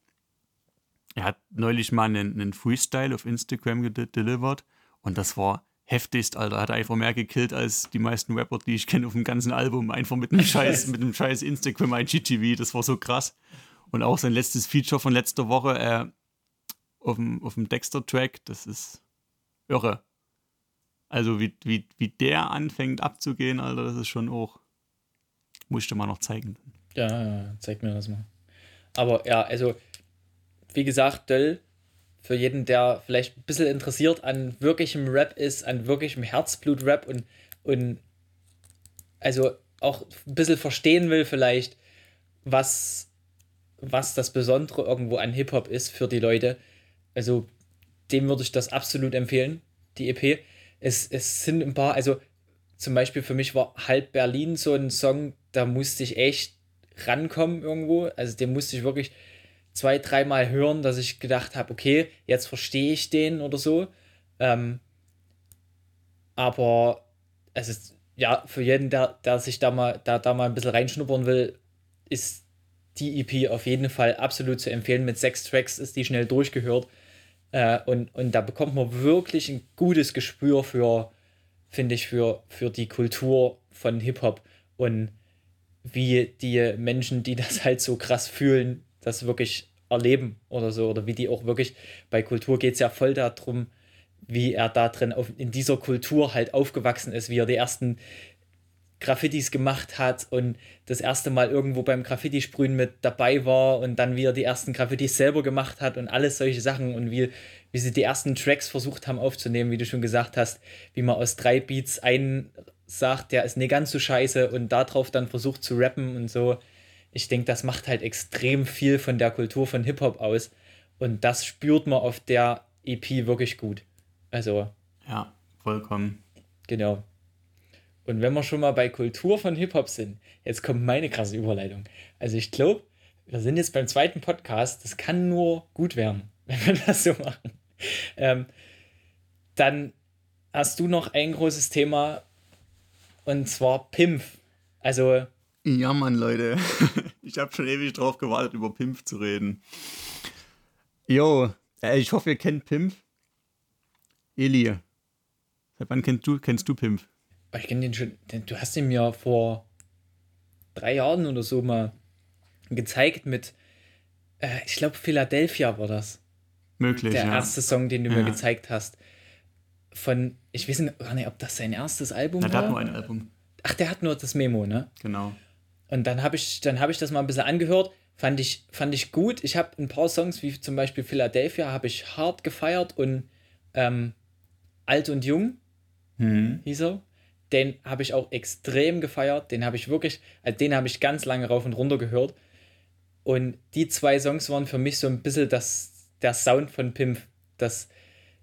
Er hat neulich mal einen, einen Freestyle auf Instagram gedelivered und das war heftigst, Alter. Er hat einfach mehr gekillt als die meisten Rapper, die ich kenne auf dem ganzen Album. Einfach mit einem scheiß, mit einem scheiß Instagram IGTV. Das war so krass. Und auch sein letztes Feature von letzter Woche, äh, auf dem, auf dem Dexter-Track, das ist irre. Also wie, wie, wie der anfängt abzugehen, Alter, das ist schon auch. Muss ich dir mal noch zeigen. Ja, ja, zeig mir das mal. Aber ja, also, wie gesagt, Döll, für jeden, der vielleicht ein bisschen interessiert an wirklichem Rap ist, an wirklichem Herzblut-Rap und, und also auch ein bisschen verstehen will, vielleicht, was, was das Besondere irgendwo an Hip-Hop ist für die Leute. Also, dem würde ich das absolut empfehlen, die EP. Es, es sind ein paar, also zum Beispiel für mich war Halb Berlin so ein Song, da musste ich echt rankommen irgendwo. Also den musste ich wirklich zwei, dreimal hören, dass ich gedacht habe, okay, jetzt verstehe ich den oder so. Ähm, aber es ist, ja, für jeden, der, der sich da mal, da, da mal ein bisschen reinschnuppern will, ist die EP auf jeden Fall absolut zu empfehlen. Mit sechs Tracks ist die schnell durchgehört. Äh, und, und da bekommt man wirklich ein gutes Gespür für, finde ich, für, für die Kultur von Hip-Hop und wie die Menschen, die das halt so krass fühlen, das wirklich erleben oder so. Oder wie die auch wirklich, bei Kultur geht es ja voll darum, wie er da drin auf, in dieser Kultur halt aufgewachsen ist, wie er die ersten Graffitis gemacht hat und das erste Mal irgendwo beim Graffiti-Sprühen mit dabei war und dann wie er die ersten Graffitis selber gemacht hat und alles solche Sachen und wie, wie sie die ersten Tracks versucht haben aufzunehmen, wie du schon gesagt hast, wie man aus drei Beats einen sagt, der ist nicht ganz so scheiße und darauf dann versucht zu rappen und so. Ich denke, das macht halt extrem viel von der Kultur von Hip-Hop aus und das spürt man auf der EP wirklich gut. Also. Ja, vollkommen. Genau. Und wenn wir schon mal bei Kultur von Hip-Hop sind, jetzt kommt meine krasse Überleitung. Also ich glaube, wir sind jetzt beim zweiten Podcast, das kann nur gut werden, wenn wir das so machen. Ähm, dann hast du noch ein großes Thema und zwar Pimpf. Also. Ja, Mann, Leute. Ich habe schon ewig drauf gewartet, über Pimpf zu reden. Jo, äh, ich hoffe, ihr kennt Pimpf. Eli, seit wann kennst du, kennst du Pimpf? Ich kenne den schon, den, du hast ihn mir vor drei Jahren oder so mal gezeigt mit, äh, ich glaube, Philadelphia war das. Möglich. Der ja. erste Song, den du ja. mir gezeigt hast. Von, ich weiß gar nicht, ob das sein erstes Album Na, war. Der hat nur ein Album. Ach, der hat nur das Memo, ne? Genau. Und dann habe ich, hab ich das mal ein bisschen angehört. Fand ich, fand ich gut. Ich habe ein paar Songs, wie zum Beispiel Philadelphia, habe ich hart gefeiert und ähm, Alt und Jung hm. hieß er den habe ich auch extrem gefeiert. Den habe ich wirklich, also den habe ich ganz lange rauf und runter gehört. Und die zwei Songs waren für mich so ein bisschen das, der Sound von Pimp. Das,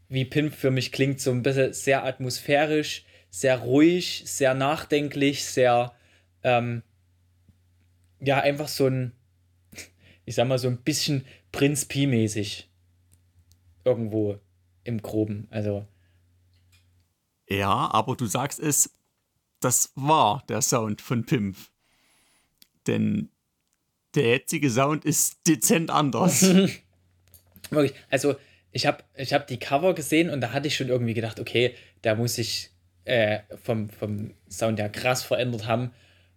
wie Pimp für mich klingt, so ein bisschen sehr atmosphärisch, sehr ruhig, sehr nachdenklich, sehr, ähm, ja, einfach so ein, ich sag mal, so ein bisschen Prinz Pi-mäßig. Irgendwo im Groben. Also. Ja, aber du sagst es das war der Sound von Pimpf. Denn der jetzige Sound ist dezent anders. Wirklich, also ich habe ich hab die Cover gesehen und da hatte ich schon irgendwie gedacht, okay, da muss sich äh, vom, vom Sound ja krass verändert haben,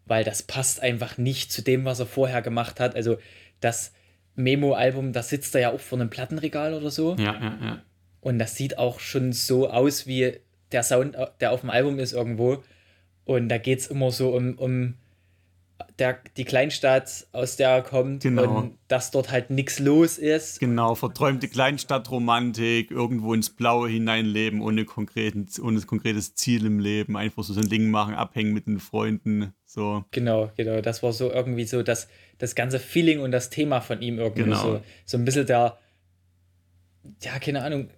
weil das passt einfach nicht zu dem, was er vorher gemacht hat. Also das Memo-Album, da sitzt er ja auch vor einem Plattenregal oder so. Ja, ja, ja. Und das sieht auch schon so aus wie der Sound, der auf dem Album ist irgendwo. Und da geht es immer so um, um der, die Kleinstadt, aus der er kommt genau. und dass dort halt nichts los ist. Genau, verträumte Kleinstadtromantik, irgendwo ins Blaue hineinleben, ohne, konkreten, ohne konkretes Ziel im Leben, einfach so sein Ding machen, abhängen mit den Freunden. So. Genau, genau. Das war so irgendwie so das, das ganze Feeling und das Thema von ihm irgendwie genau. so. So ein bisschen der, ja, keine Ahnung,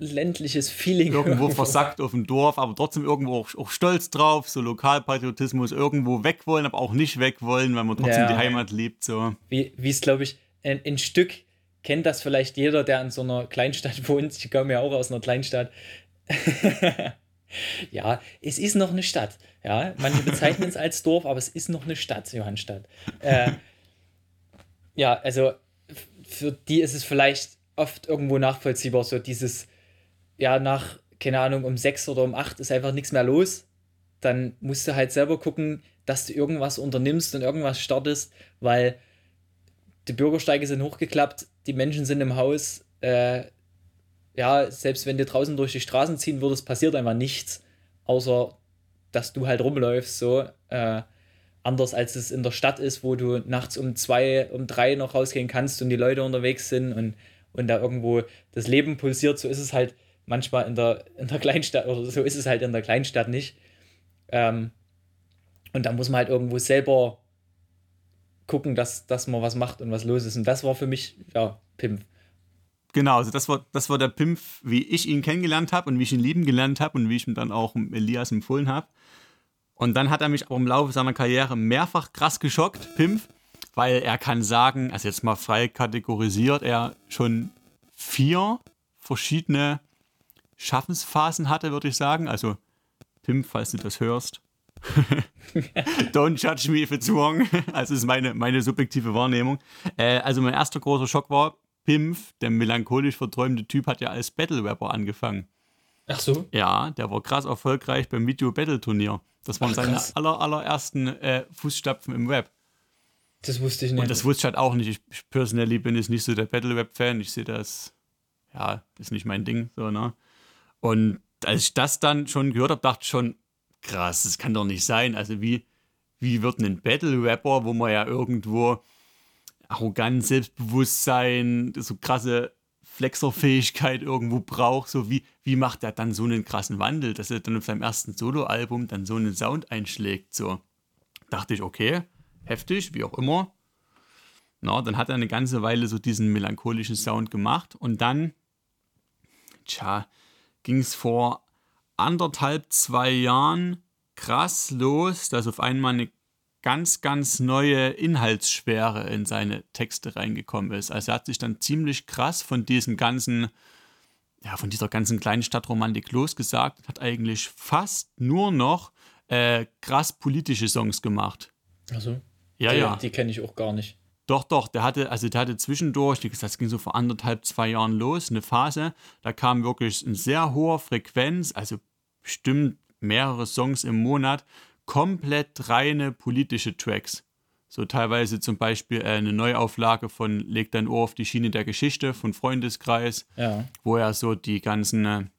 ländliches Feeling. Irgendwo versackt auf dem Dorf, aber trotzdem irgendwo auch, auch, stolz drauf, so Lokalpatriotismus, irgendwo weg wollen, aber auch nicht weg wollen, weil man trotzdem ja. die Heimat liebt. So. Wie es, glaube ich, ein, ein, Stück kennt das vielleicht jeder, der in so einer Kleinstadt wohnt. Ich komme ja auch aus einer Kleinstadt. ja, es ist noch eine Stadt. Ja, manche bezeichnen es als Dorf, aber es ist noch eine Stadt, Johannstadt. Äh, ja, also für die ist es vielleicht oft irgendwo nachvollziehbar, so dieses ja, nach, keine Ahnung, um sechs oder um acht ist einfach nichts mehr los, dann musst du halt selber gucken, dass du irgendwas unternimmst und irgendwas startest, weil die Bürgersteige sind hochgeklappt, die Menschen sind im Haus äh, ja, selbst wenn du draußen durch die Straßen ziehen würdest, passiert einfach nichts, außer dass du halt rumläufst, so. Äh, anders als es in der Stadt ist, wo du nachts um zwei, um drei noch rausgehen kannst und die Leute unterwegs sind und, und da irgendwo das Leben pulsiert, so ist es halt manchmal in der, in der Kleinstadt, oder so ist es halt in der Kleinstadt nicht. Ähm, und da muss man halt irgendwo selber gucken, dass, dass man was macht und was los ist. Und das war für mich, ja, Pimpf. Genau, also das war, das war der Pimpf, wie ich ihn kennengelernt habe und wie ich ihn lieben gelernt habe und wie ich ihm dann auch Elias empfohlen habe. Und dann hat er mich aber im Laufe seiner Karriere mehrfach krass geschockt, Pimpf, weil er kann sagen, also jetzt mal frei kategorisiert, er schon vier verschiedene Schaffensphasen hatte, würde ich sagen. Also Pimpf, falls du das hörst, Don't judge me if it's wrong. Also ist meine, meine subjektive Wahrnehmung. Äh, also mein erster großer Schock war, Pimpf, der melancholisch verträumte Typ, hat ja als Battle-Rapper angefangen. Ach so? Ja, der war krass erfolgreich beim Video-Battle-Turnier. Das waren Ach, seine aller, allerersten äh, Fußstapfen im Web. Das wusste ich nicht. Und das wusste ich halt auch nicht. Ich, ich personally bin jetzt nicht so der Battle-Rap-Fan. Ich sehe das, ja, ist nicht mein Ding, so, ne? Und als ich das dann schon gehört habe, dachte ich schon, krass, das kann doch nicht sein. Also wie, wie wird ein Battle-Rapper, wo man ja irgendwo Arroganz, Selbstbewusstsein, so krasse Flexerfähigkeit irgendwo braucht, so wie, wie macht er dann so einen krassen Wandel, dass er dann auf seinem ersten Soloalbum dann so einen Sound einschlägt, so. Dachte ich, okay, heftig, wie auch immer. Na, dann hat er eine ganze Weile so diesen melancholischen Sound gemacht und dann, tja, ging es vor anderthalb, zwei Jahren krass los, dass auf einmal eine ganz, ganz neue Inhaltsschwere in seine Texte reingekommen ist. Also er hat sich dann ziemlich krass von diesem ganzen, ja, von dieser ganzen Kleinstadtromantik losgesagt, hat eigentlich fast nur noch äh, krass politische Songs gemacht. Also ja, die, ja. Die kenne ich auch gar nicht. Doch, doch, der hatte, also der hatte zwischendurch, wie gesagt, das ging so vor anderthalb, zwei Jahren los, eine Phase, da kam wirklich in sehr hoher Frequenz, also bestimmt mehrere Songs im Monat, komplett reine politische Tracks. So teilweise zum Beispiel äh, eine Neuauflage von Leg dein Ohr auf die Schiene der Geschichte von Freundeskreis, ja. wo er so die ganzen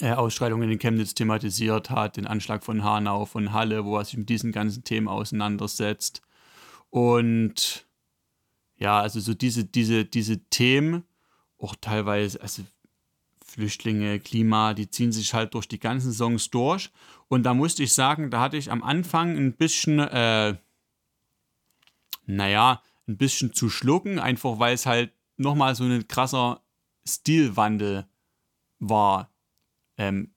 äh, Ausschreitungen in Chemnitz thematisiert hat, den Anschlag von Hanau, von Halle, wo er sich mit diesen ganzen Themen auseinandersetzt. Und ja, also so diese, diese, diese Themen, auch teilweise, also Flüchtlinge, Klima, die ziehen sich halt durch die ganzen Songs durch. Und da musste ich sagen, da hatte ich am Anfang ein bisschen, äh, naja, ein bisschen zu schlucken, einfach weil es halt nochmal so ein krasser Stilwandel war, ähm,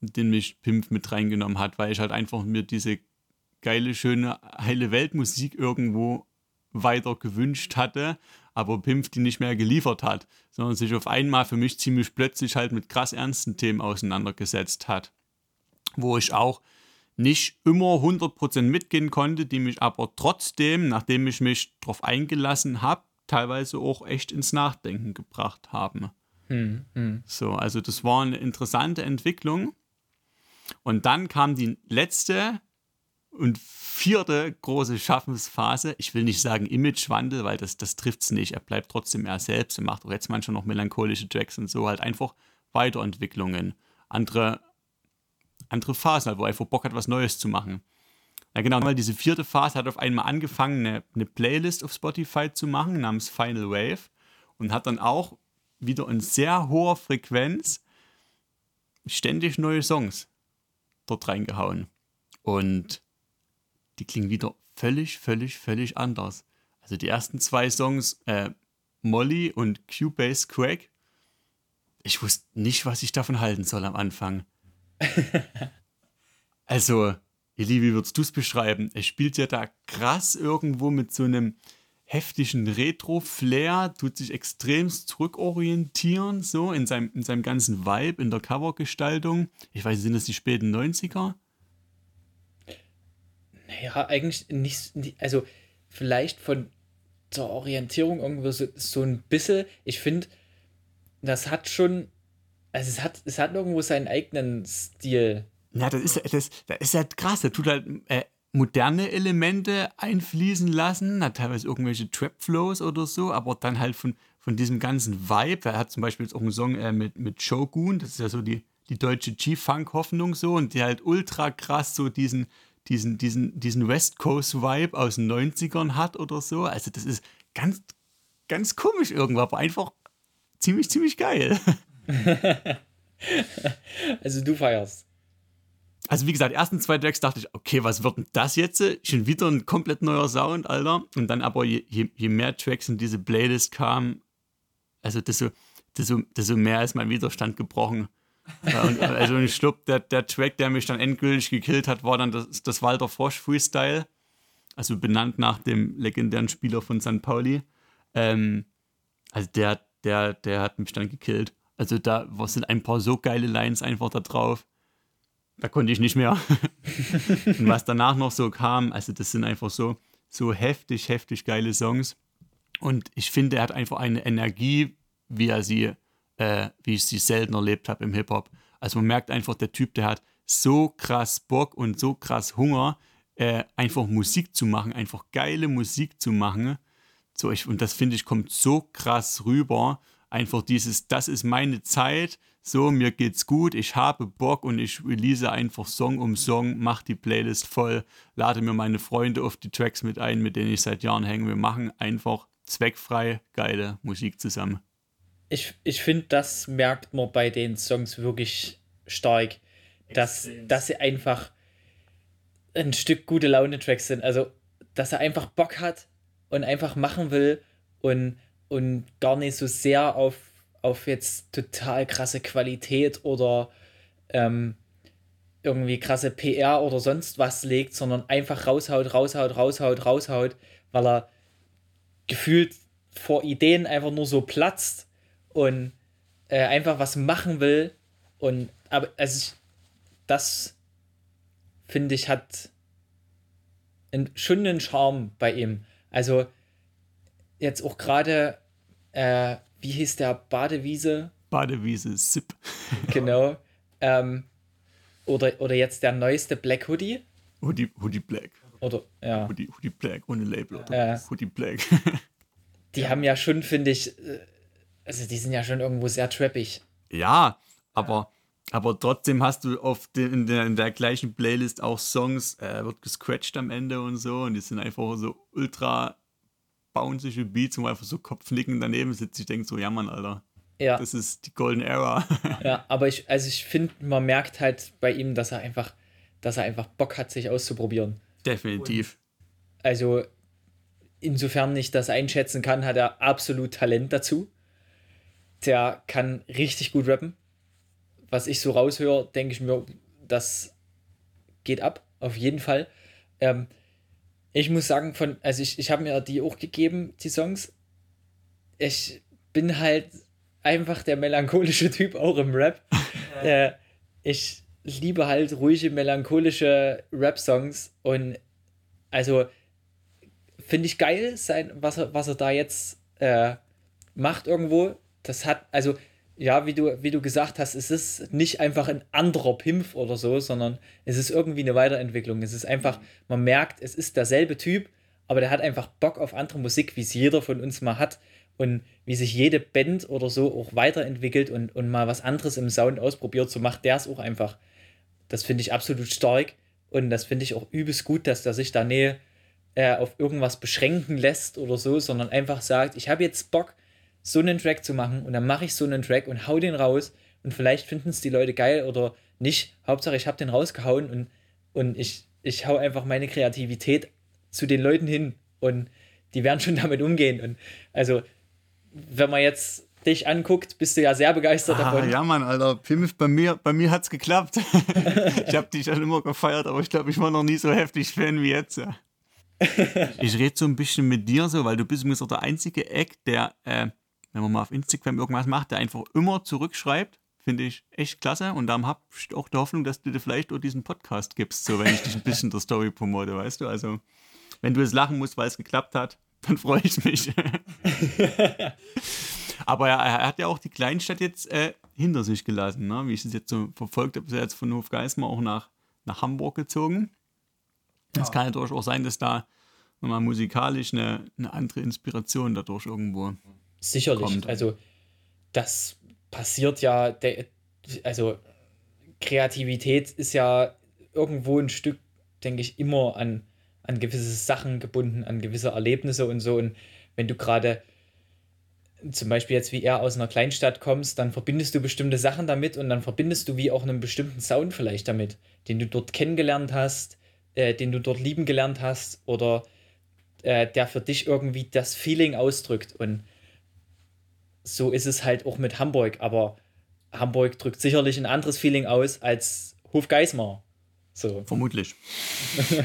den mich Pimp mit reingenommen hat, weil ich halt einfach mir diese geile, schöne, heile Weltmusik irgendwo weiter gewünscht hatte, aber Pimpf die nicht mehr geliefert hat, sondern sich auf einmal für mich ziemlich plötzlich halt mit krass ernsten Themen auseinandergesetzt hat. Wo ich auch nicht immer 100% mitgehen konnte, die mich aber trotzdem, nachdem ich mich darauf eingelassen habe, teilweise auch echt ins Nachdenken gebracht haben. Hm, hm. So, also das war eine interessante Entwicklung. Und dann kam die letzte und vierte große Schaffensphase, ich will nicht sagen Imagewandel, weil das, das trifft es nicht. Er bleibt trotzdem er selbst Er macht auch jetzt manchmal noch melancholische Tracks und so, halt einfach Weiterentwicklungen. Andere, andere Phasen, halt, wo er einfach Bock hat, was Neues zu machen. Ja, genau, weil diese vierte Phase hat auf einmal angefangen, eine, eine Playlist auf Spotify zu machen, namens Final Wave, und hat dann auch wieder in sehr hoher Frequenz ständig neue Songs dort reingehauen. Und die klingen wieder völlig, völlig, völlig anders. Also die ersten zwei Songs, äh, Molly und Cubase Crack, ich wusste nicht, was ich davon halten soll am Anfang. also, Eli, wie würdest du es beschreiben? Er spielt ja da krass irgendwo mit so einem heftigen Retro-Flair, tut sich extremst zurückorientieren, so in seinem, in seinem ganzen Vibe, in der Covergestaltung. Ich weiß, sind das die späten 90er? Naja, eigentlich nicht, also vielleicht von zur Orientierung irgendwo so, so ein bisschen. Ich finde, das hat schon, also es hat, es hat irgendwo seinen eigenen Stil. Ja, das ist, das, das ist halt krass. Der tut halt äh, moderne Elemente einfließen lassen, hat teilweise irgendwelche Trap-Flows oder so, aber dann halt von, von diesem ganzen Vibe. Er hat zum Beispiel jetzt auch einen Song äh, mit, mit Shogun, das ist ja so die, die deutsche G-Funk-Hoffnung so und die halt ultra krass so diesen, diesen, diesen, diesen West Coast-Vibe aus den 90ern hat oder so. Also das ist ganz, ganz komisch irgendwo, aber einfach ziemlich, ziemlich geil. also du feierst. Also wie gesagt, ersten zwei Tracks dachte ich, okay, was wird denn das jetzt? Schon wieder ein komplett neuer Sound, Alter. Und dann aber je, je, je mehr Tracks in diese Playlist kamen, also desto, desto, desto mehr ist mein Widerstand gebrochen. Und, also ich glaube, der, der Track, der mich dann endgültig gekillt hat, war dann das, das Walter Frosch Freestyle. Also benannt nach dem legendären Spieler von St. Pauli. Ähm, also der, der, der hat mich dann gekillt. Also da sind ein paar so geile Lines einfach da drauf. Da konnte ich nicht mehr. und was danach noch so kam, also das sind einfach so, so heftig, heftig geile Songs. Und ich finde, er hat einfach eine Energie, wie er sie, äh, wie ich sie selten erlebt habe im Hip-Hop. Also man merkt einfach, der Typ, der hat so krass Bock und so krass Hunger, äh, einfach Musik zu machen, einfach geile Musik zu machen. So, ich, und das finde ich, kommt so krass rüber. Einfach dieses, das ist meine Zeit, so, mir geht's gut, ich habe Bock und ich release einfach Song um Song, mache die Playlist voll, lade mir meine Freunde auf die Tracks mit ein, mit denen ich seit Jahren hänge. Wir machen einfach zweckfrei geile Musik zusammen. Ich, ich finde, das merkt man bei den Songs wirklich stark, dass, dass sie einfach ein Stück gute Laune-Tracks sind. Also, dass er einfach Bock hat und einfach machen will und, und gar nicht so sehr auf, auf jetzt total krasse Qualität oder ähm, irgendwie krasse PR oder sonst was legt, sondern einfach raushaut, raushaut, raushaut, raushaut, weil er gefühlt vor Ideen einfach nur so platzt und äh, einfach was machen will. Und aber also ich, das finde ich hat einen Charme bei ihm. Also jetzt auch gerade, äh, wie hieß der Badewiese? Badewiese, Sip. genau. Ähm, oder, oder jetzt der neueste Black Hoodie. Hoodie, Hoodie Black. Oder, ja. Hoodie, Hoodie Black, ohne Label. Äh, Hoodie Black. die haben ja schon, finde ich, äh, also die sind ja schon irgendwo sehr trappig. Ja, aber, aber trotzdem hast du oft in der, in der gleichen Playlist auch Songs, äh, wird gescratcht am Ende und so und die sind einfach so ultra bounceige Beats, wo einfach so Kopfnicken daneben sitzt. Ich denke so, ja Mann, Alter. Ja. Das ist die Golden Era. ja, aber ich, also ich finde, man merkt halt bei ihm, dass er einfach, dass er einfach Bock hat, sich auszuprobieren. Definitiv. Also, insofern ich das einschätzen kann, hat er absolut Talent dazu. Der kann richtig gut rappen. Was ich so raushöre, denke ich mir, das geht ab, auf jeden Fall. Ähm, ich muss sagen, von, also ich, ich habe mir die auch gegeben, die Songs. Ich bin halt einfach der melancholische Typ auch im Rap. äh, ich liebe halt ruhige, melancholische Rap-Songs und also finde ich geil, sein, was er, was er da jetzt äh, macht irgendwo. Das hat, also, ja, wie du, wie du gesagt hast, es ist nicht einfach ein anderer Pimpf oder so, sondern es ist irgendwie eine Weiterentwicklung. Es ist einfach, man merkt, es ist derselbe Typ, aber der hat einfach Bock auf andere Musik, wie es jeder von uns mal hat. Und wie sich jede Band oder so auch weiterentwickelt und, und mal was anderes im Sound ausprobiert, so macht der es auch einfach. Das finde ich absolut stark. Und das finde ich auch übelst gut, dass der sich da nicht äh, auf irgendwas beschränken lässt oder so, sondern einfach sagt, ich habe jetzt Bock, so einen Track zu machen und dann mache ich so einen Track und hau den raus und vielleicht finden es die Leute geil oder nicht. Hauptsache, ich habe den rausgehauen und, und ich, ich hau einfach meine Kreativität zu den Leuten hin und die werden schon damit umgehen. Und also, wenn man jetzt dich anguckt, bist du ja sehr begeistert ah, davon. Ja, Mann, Alter. Pimif, bei mir, bei mir hat es geklappt. ich habe dich schon immer gefeiert, aber ich glaube, ich war noch nie so heftig Fan wie jetzt. ich rede so ein bisschen mit dir so, weil du bist übrigens auch der einzige Eck, der, äh, wenn man mal auf Instagram irgendwas macht, der einfach immer zurückschreibt. Finde ich echt klasse. Und darum habe ich auch die Hoffnung, dass du dir vielleicht auch diesen Podcast gibst, so wenn ich dich ein bisschen der Story promote, weißt du? Also, wenn du jetzt lachen musst, weil es geklappt hat, dann freue ich mich. Aber er, er, hat ja auch die Kleinstadt jetzt äh, hinter sich gelassen, ne? wie ich es jetzt so verfolgt habe. Ist er jetzt von Hofgeismar auch nach, nach Hamburg gezogen. Es ja. kann natürlich auch sein, dass da nochmal musikalisch eine, eine andere Inspiration dadurch irgendwo Sicherlich. kommt. Also, das passiert ja, also Kreativität ist ja irgendwo ein Stück, denke ich, immer an, an gewisse Sachen gebunden, an gewisse Erlebnisse und so. Und wenn du gerade zum Beispiel jetzt wie er aus einer Kleinstadt kommst, dann verbindest du bestimmte Sachen damit und dann verbindest du wie auch einen bestimmten Sound vielleicht damit, den du dort kennengelernt hast, äh, den du dort lieben gelernt hast oder äh, der für dich irgendwie das Feeling ausdrückt. Und so ist es halt auch mit Hamburg, aber Hamburg drückt sicherlich ein anderes Feeling aus als Hofgeismar. So. Vermutlich.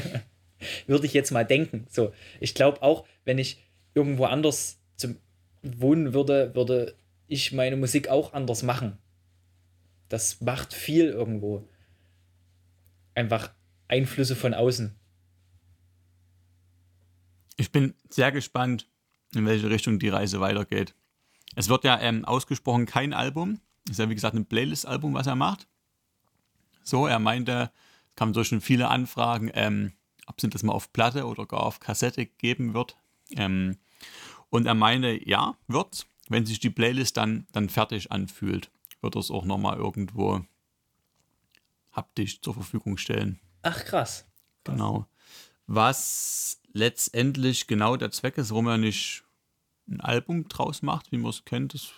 Würde ich jetzt mal denken. So, ich glaube auch, wenn ich irgendwo anders zum wohnen würde, würde ich meine Musik auch anders machen. Das macht viel irgendwo. Einfach Einflüsse von außen. Ich bin sehr gespannt, in welche Richtung die Reise weitergeht. Es wird ja ähm, ausgesprochen kein Album. Ist ja wie gesagt ein Playlist-Album, was er macht. So, er meinte, es kamen durch schon viele Anfragen, ähm, ob es das mal auf Platte oder gar auf Kassette geben wird. Ähm, und er meinte, ja, wird's. Wenn sich die Playlist dann, dann fertig anfühlt, wird er es auch nochmal irgendwo haptisch zur Verfügung stellen. Ach, krass. Genau. Was letztendlich genau der Zweck ist, warum er nicht ein Album draus macht, wie man es kennt, das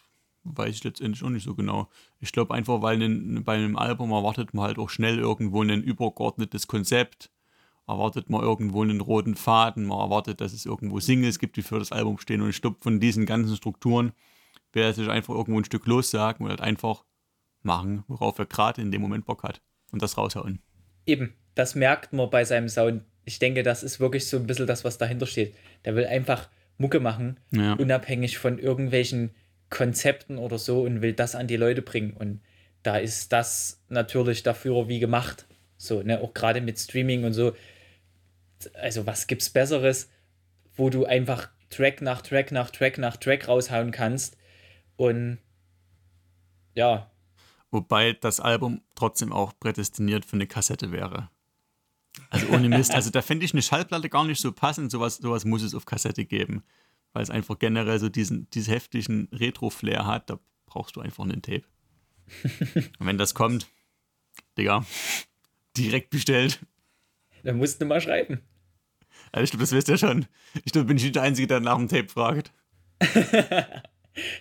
weiß ich letztendlich auch nicht so genau. Ich glaube einfach, weil in, bei einem Album erwartet man halt auch schnell irgendwo ein übergeordnetes Konzept, erwartet man irgendwo einen roten Faden, man erwartet, dass es irgendwo Singles gibt, die für das Album stehen und ich glaube, von diesen ganzen Strukturen wäre es einfach irgendwo ein Stück lossagen und halt einfach machen, worauf er gerade in dem Moment Bock hat und das raushauen. Eben, das merkt man bei seinem Sound. Ich denke, das ist wirklich so ein bisschen das, was dahinter steht. Der will einfach Mucke machen, Ja. unabhängig von irgendwelchen Konzepten oder so und will das an die Leute bringen. Und da ist das natürlich dafür wie gemacht. So, ne, auch gerade mit Streaming und so. Also, was gibt's Besseres, wo du einfach Track nach Track nach Track nach Track raushauen kannst und ja, Wobei das Album trotzdem auch prädestiniert für eine Kassette wäre. Also ohne Mist. Also da fände ich eine Schallplatte gar nicht so passend. Sowas, sowas muss es auf Kassette geben. Weil es einfach generell so diesen, diesen heftigen Retro-Flair hat. Da brauchst du einfach einen Tape. Und wenn das kommt, Digga, direkt bestellt. dann musst du mal schreiben. Also ich glaube, das wisst ihr schon. Ich glaube, bin ich nicht der Einzige, der nach dem Tape fragt.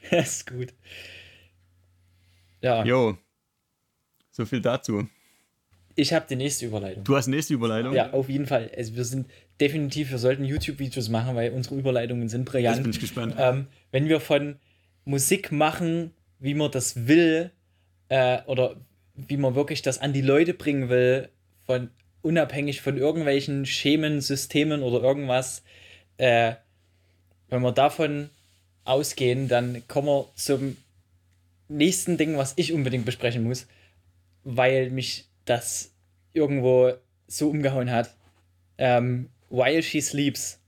Das ist gut. Ja, Jo. So viel dazu. Ich habe die nächste Überleitung. Du hast nächste Überleitung. Ja, auf jeden Fall. Also wir sind definitiv, wir sollten YouTube-Videos machen, weil unsere Überleitungen sind Jetzt bin brillant. ich gespannt. Ähm, wenn wir von Musik machen, wie man das will, äh, oder wie man wirklich das an die Leute bringen will, von unabhängig von irgendwelchen Schemen, Systemen oder irgendwas, äh, wenn wir davon ausgehen, dann kommen wir zum nächsten Ding, was ich unbedingt besprechen muss, weil mich das irgendwo so umgehauen hat. Ähm, While She Sleeps.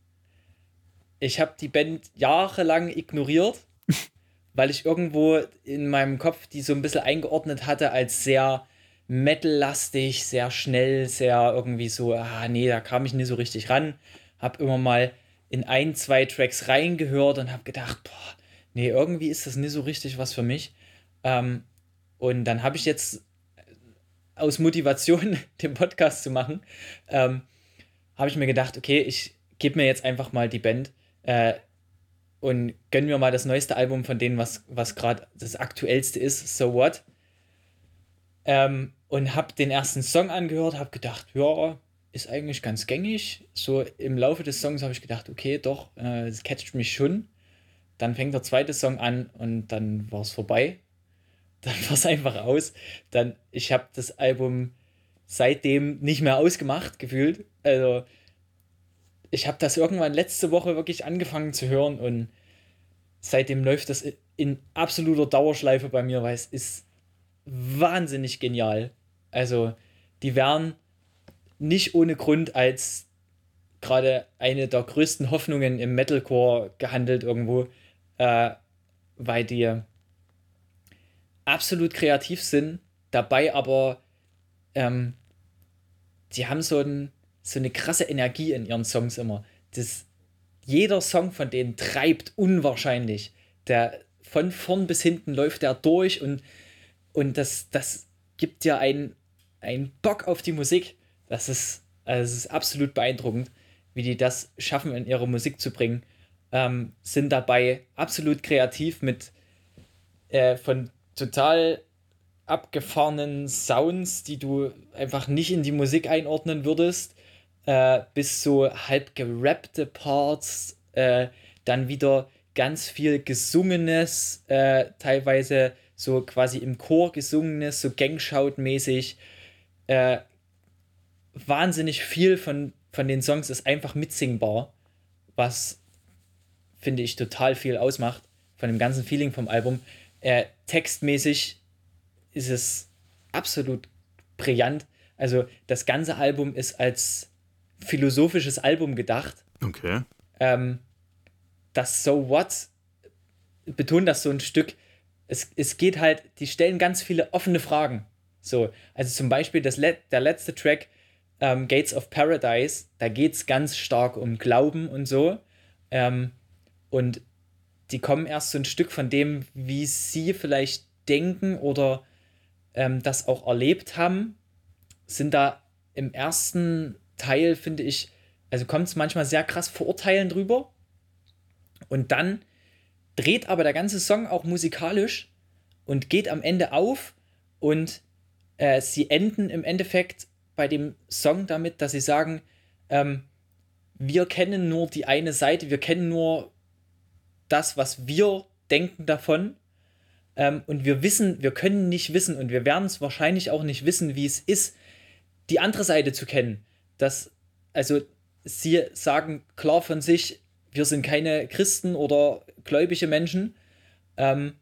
Ich habe die Band jahrelang ignoriert, weil ich irgendwo in meinem Kopf die so ein bisschen eingeordnet hatte als sehr metal-lastig, sehr schnell, sehr irgendwie so, ah nee, da kam ich nie so richtig ran. Hab immer mal in ein, zwei Tracks reingehört und hab gedacht, boah, nee, irgendwie ist das nicht so richtig was für mich. Ähm, und dann habe ich jetzt aus Motivation, den Podcast zu machen, ähm, habe ich mir gedacht, okay, ich gebe mir jetzt einfach mal die Band äh, und gönn mir mal das neueste Album von denen, was, was gerade das aktuellste ist, So What. Ähm, und habe den ersten Song angehört, habe gedacht, ja, ist eigentlich ganz gängig. So im Laufe des Songs habe ich gedacht, okay, doch, äh, es catcht mich schon. Dann fängt der zweite Song an und dann war es vorbei. Dann war es einfach aus. Dann, ich habe das Album seitdem nicht mehr ausgemacht, gefühlt. Also, ich habe das irgendwann letzte Woche wirklich angefangen zu hören und seitdem läuft das in absoluter Dauerschleife bei mir, weil es ist wahnsinnig genial. Also, die werden nicht ohne Grund als gerade eine der größten Hoffnungen im Metalcore gehandelt irgendwo, äh, weil die absolut kreativ sind, dabei aber ähm, die haben so, ein, so eine krasse Energie in ihren Songs immer. Das, jeder Song von denen treibt unwahrscheinlich. der von vorn bis hinten läuft der durch und, und das, das gibt dir einen, einen Bock auf die Musik. Das ist, also das ist absolut beeindruckend, wie die das schaffen, in ihre Musik zu bringen. Ähm, sind dabei absolut kreativ mit äh, von total abgefahrenen Sounds, die du einfach nicht in die Musik einordnen würdest, äh, bis so halb gerappte Parts, äh, dann wieder ganz viel gesungenes, äh, teilweise so quasi im Chor gesungenes, so Gangshout-mäßig. Äh, wahnsinnig viel von, von den Songs ist einfach mitsingbar, was finde ich total viel ausmacht von dem ganzen Feeling vom Album. Äh, textmäßig ist es absolut brillant. Also das ganze Album ist als philosophisches Album gedacht. Okay. Ähm, das So What betont das so ein Stück. Es, es geht halt, die stellen ganz viele offene Fragen. So, also zum Beispiel das Let der letzte Track, ähm, Gates of Paradise, da geht es ganz stark um Glauben und so. Ähm, und die kommen erst so ein Stück von dem, wie sie vielleicht denken oder ähm, das auch erlebt haben, sind da im ersten Teil, finde ich, also kommt es manchmal sehr krass verurteilend drüber. Und dann dreht aber der ganze Song auch musikalisch und geht am Ende auf und äh, sie enden im Endeffekt bei dem Song damit, dass sie sagen, ähm, wir kennen nur die eine Seite, wir kennen nur das, was wir denken davon. Ähm, und wir wissen, wir können nicht wissen und wir werden es wahrscheinlich auch nicht wissen, wie es ist, die andere Seite zu kennen. Das, also sie sagen klar von sich, wir sind keine Christen oder gläubige Menschen. Ähm,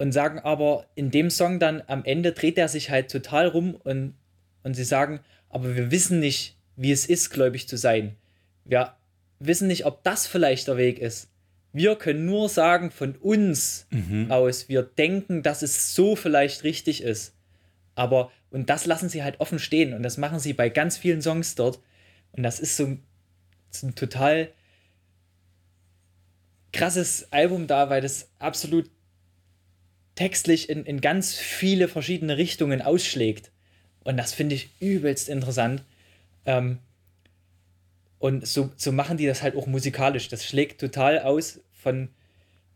und sagen aber in dem Song dann am Ende dreht er sich halt total rum und, und sie sagen, aber wir wissen nicht, wie es ist, gläubig zu sein. Wir wissen nicht, ob das vielleicht der Weg ist. Wir können nur sagen von uns mhm. aus, wir denken, dass es so vielleicht richtig ist. Aber, und das lassen sie halt offen stehen und das machen sie bei ganz vielen Songs dort. Und das ist so, so ein total krasses Album da, weil das absolut textlich in, in ganz viele verschiedene Richtungen ausschlägt. Und das finde ich übelst interessant. Ähm, und so, so machen die das halt auch musikalisch. Das schlägt total aus von,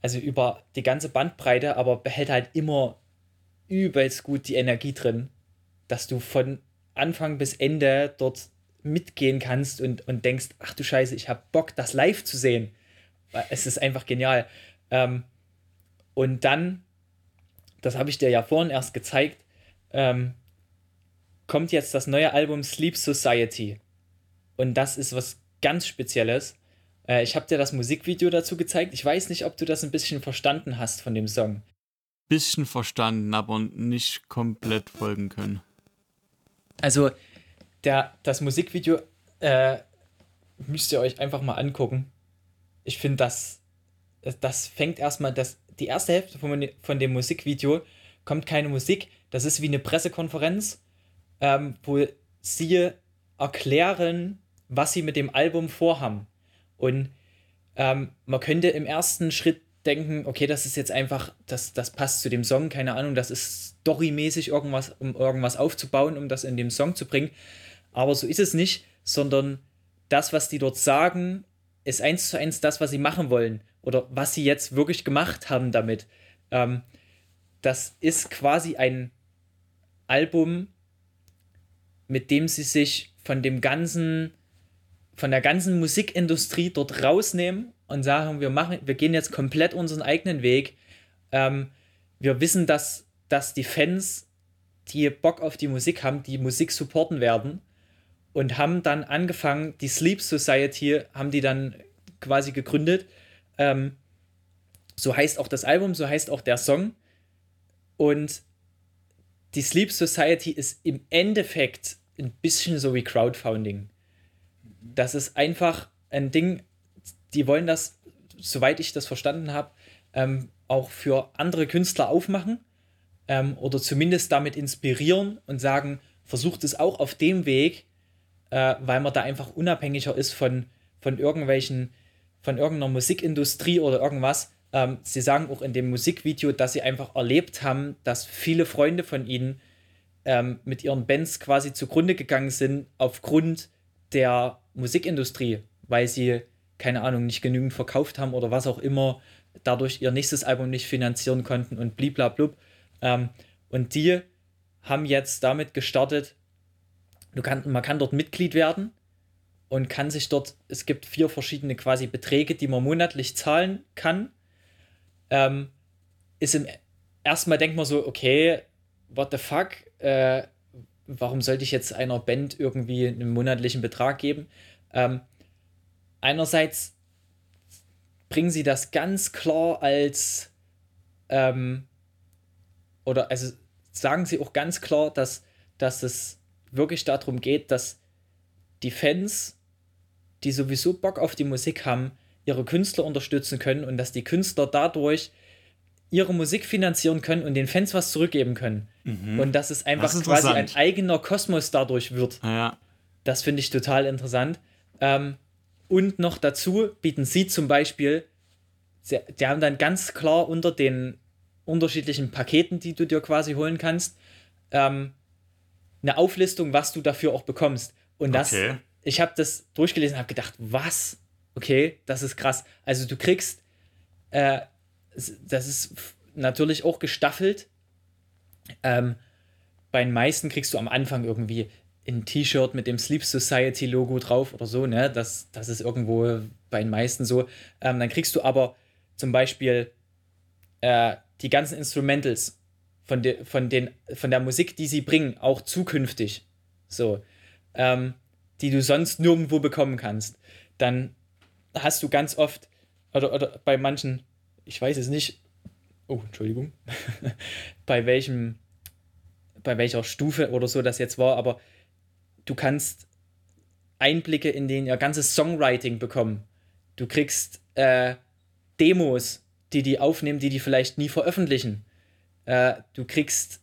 also über die ganze Bandbreite, aber behält halt immer übelst gut die Energie drin, dass du von Anfang bis Ende dort mitgehen kannst und, und denkst, ach du Scheiße, ich habe Bock, das live zu sehen. Es ist einfach genial. Ähm, und dann, das habe ich dir ja vorhin erst gezeigt, ähm, kommt jetzt das neue Album Sleep Society. Und das ist was ganz Spezielles. Äh, ich habe dir das Musikvideo dazu gezeigt. Ich weiß nicht, ob du das ein bisschen verstanden hast von dem Song. Bisschen verstanden, aber nicht komplett folgen können. Also, der, das Musikvideo äh, müsst ihr euch einfach mal angucken. Ich finde, das, das fängt erstmal, das, die erste Hälfte von, von dem Musikvideo kommt keine Musik. Das ist wie eine Pressekonferenz, ähm, wo sie erklären, was sie mit dem Album vorhaben. Und ähm, man könnte im ersten Schritt denken, okay, das ist jetzt einfach, das, das passt zu dem Song, keine Ahnung, das ist storymäßig irgendwas, um irgendwas aufzubauen, um das in dem Song zu bringen. Aber so ist es nicht, sondern das, was die dort sagen, ist eins zu eins das, was sie machen wollen oder was sie jetzt wirklich gemacht haben damit. Ähm, das ist quasi ein Album, mit dem sie sich von dem ganzen von der ganzen Musikindustrie dort rausnehmen und sagen, wir machen, wir gehen jetzt komplett unseren eigenen Weg. Ähm, wir wissen, dass, dass die Fans, die Bock auf die Musik haben, die Musik supporten werden und haben dann angefangen, die Sleep Society haben die dann quasi gegründet. Ähm, so heißt auch das Album, so heißt auch der Song. Und die Sleep Society ist im Endeffekt ein bisschen so wie Crowdfunding das ist einfach ein Ding, die wollen das, soweit ich das verstanden habe, ähm, auch für andere Künstler aufmachen ähm, oder zumindest damit inspirieren und sagen, versucht es auch auf dem Weg, äh, weil man da einfach unabhängiger ist von, von irgendwelchen, von irgendeiner Musikindustrie oder irgendwas, Ähm, sie sagen auch in dem Musikvideo, dass sie einfach erlebt haben, dass viele Freunde von ihnen ähm, mit ihren Bands quasi zugrunde gegangen sind aufgrund der Musikindustrie, weil sie, keine Ahnung, nicht genügend verkauft haben oder was auch immer, dadurch ihr nächstes Album nicht finanzieren konnten und bliblablub. Ähm, und die haben jetzt damit gestartet, du kann, man kann dort Mitglied werden und kann sich dort, es gibt vier verschiedene quasi Beträge, die man monatlich zahlen kann ähm, ist im erstmal denkt man so, okay, what the fuck, äh, warum sollte ich jetzt einer Band irgendwie einen monatlichen Betrag geben? Ähm, einerseits bringen sie das ganz klar als ähm, oder also sagen sie auch ganz klar, dass, dass es wirklich darum geht, dass die Fans, die sowieso Bock auf die Musik haben, ihre Künstler unterstützen können und dass die Künstler dadurch ihre Musik finanzieren können und den Fans was zurückgeben können. Mhm. Und dass es einfach quasi ein eigener Kosmos dadurch wird. Ja. Das finde ich total interessant. Ähm, und noch dazu bieten sie zum Beispiel, sie, die haben dann ganz klar unter den unterschiedlichen Paketen, die du dir quasi holen kannst, ähm, eine Auflistung, was du dafür auch bekommst. Und das, okay. ich habe das durchgelesen und habe gedacht, was? okay, das ist krass. Also du kriegst, äh, das ist natürlich auch gestaffelt. Ähm, bei den meisten kriegst du am Anfang irgendwie ein T-Shirt mit dem Sleep Society Logo drauf oder so, ne? Das, das ist irgendwo bei den meisten so. Ähm, dann kriegst du aber zum Beispiel äh, die ganzen Instrumentals von, de, von, den, von der Musik, die sie bringen, auch zukünftig. So. Ähm, die du sonst nirgendwo bekommen kannst. Dann hast du ganz oft, oder, oder bei manchen, ich weiß es nicht, oh, Entschuldigung, bei welchem, bei welcher Stufe oder so das jetzt war, aber du kannst Einblicke in den ihr ganzes Songwriting bekommen. Du kriegst äh, Demos, die die aufnehmen, die die vielleicht nie veröffentlichen. Äh, du kriegst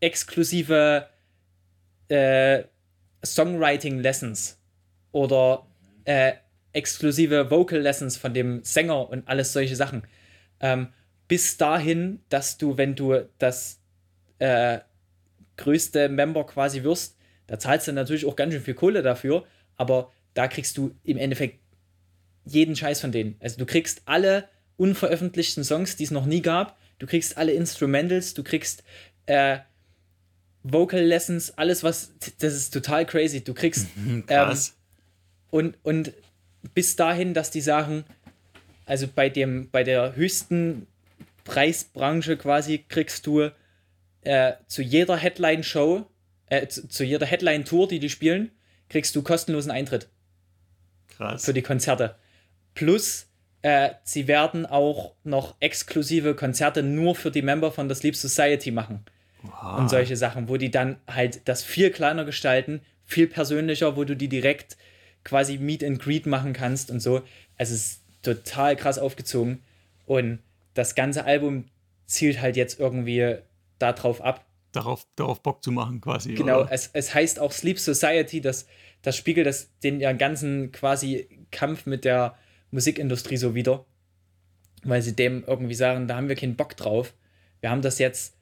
exklusive äh, Songwriting Lessons oder äh, exklusive Vocal Lessons von dem Sänger und alles solche Sachen. Ähm, bis dahin, dass du, wenn du das äh, größte Member quasi wirst, da zahlst du natürlich auch ganz schön viel Kohle dafür, aber da kriegst du im Endeffekt jeden Scheiß von denen. Also du kriegst alle unveröffentlichten Songs, die es noch nie gab, du kriegst alle Instrumentals, du kriegst äh, Vocal Lessons, alles was, das ist total crazy. Du kriegst Krass. Ähm, und, und bis dahin, dass die sagen, also bei dem, bei der höchsten Preisbranche quasi kriegst du äh, zu jeder Headline-Show, äh, zu, zu, jeder Headline-Tour, die die spielen, kriegst du kostenlosen Eintritt. Krass. Für die Konzerte. Plus, äh, sie werden auch noch exklusive Konzerte nur für die Member von der Sleep Society machen. Wow. Und solche Sachen, wo die dann halt das viel kleiner gestalten, viel persönlicher, wo du die direkt quasi Meet and Greet machen kannst und so. Also es ist total krass aufgezogen. Und das ganze Album zielt halt jetzt irgendwie darauf ab. Darauf, darauf Bock zu machen, quasi. Genau, es, es heißt auch Sleep Society, das, das spiegelt das, den ganzen quasi Kampf mit der Musikindustrie so wieder. Weil sie dem irgendwie sagen, da haben wir keinen Bock drauf. Wir haben das jetzt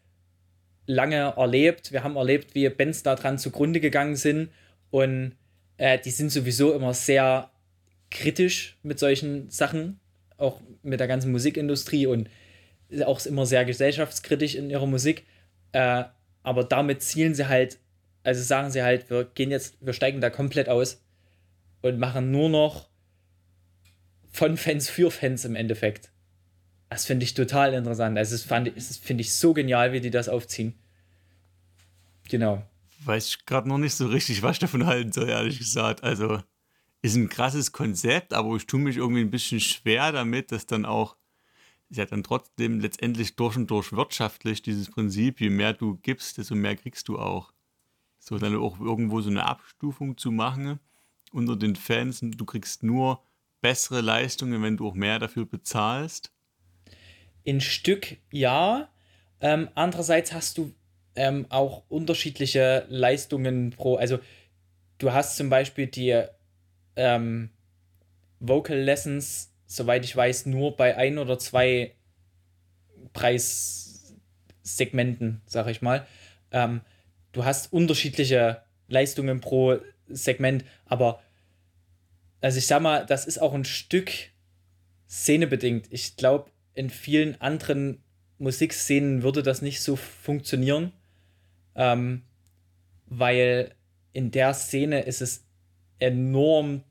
lange erlebt. Wir haben erlebt, wie Bands daran zugrunde gegangen sind. Und äh, die sind sowieso immer sehr kritisch mit solchen Sachen, auch mit der ganzen Musikindustrie und auch immer sehr gesellschaftskritisch in ihrer Musik. Äh, aber damit zielen sie halt, also sagen sie halt, wir gehen jetzt, wir steigen da komplett aus und machen nur noch von Fans für Fans im Endeffekt. Das finde ich total interessant. Also, das finde ich so genial, wie die das aufziehen. Genau weiß ich gerade noch nicht so richtig, was ich davon halten soll, ehrlich gesagt. Also ist ein krasses Konzept, aber ich tue mich irgendwie ein bisschen schwer damit, dass dann auch, ist ja dann trotzdem letztendlich durch und durch wirtschaftlich dieses Prinzip, je mehr du gibst, desto mehr kriegst du auch. So dann auch irgendwo so eine Abstufung zu machen unter den Fans du kriegst nur bessere Leistungen, wenn du auch mehr dafür bezahlst. In Stück ja. Ähm, andererseits hast du ähm, auch unterschiedliche Leistungen pro. Also du hast zum Beispiel die ähm, Vocal Lessons soweit ich weiß, nur bei ein oder zwei Preissegmenten, sag ich mal. Ähm, du hast unterschiedliche Leistungen pro Segment, aber also ich sag mal, das ist auch ein Stück szenebedingt. Ich glaube, in vielen anderen Musikszenen würde das nicht so funktionieren, ähm, weil in der Szene ist es enorm,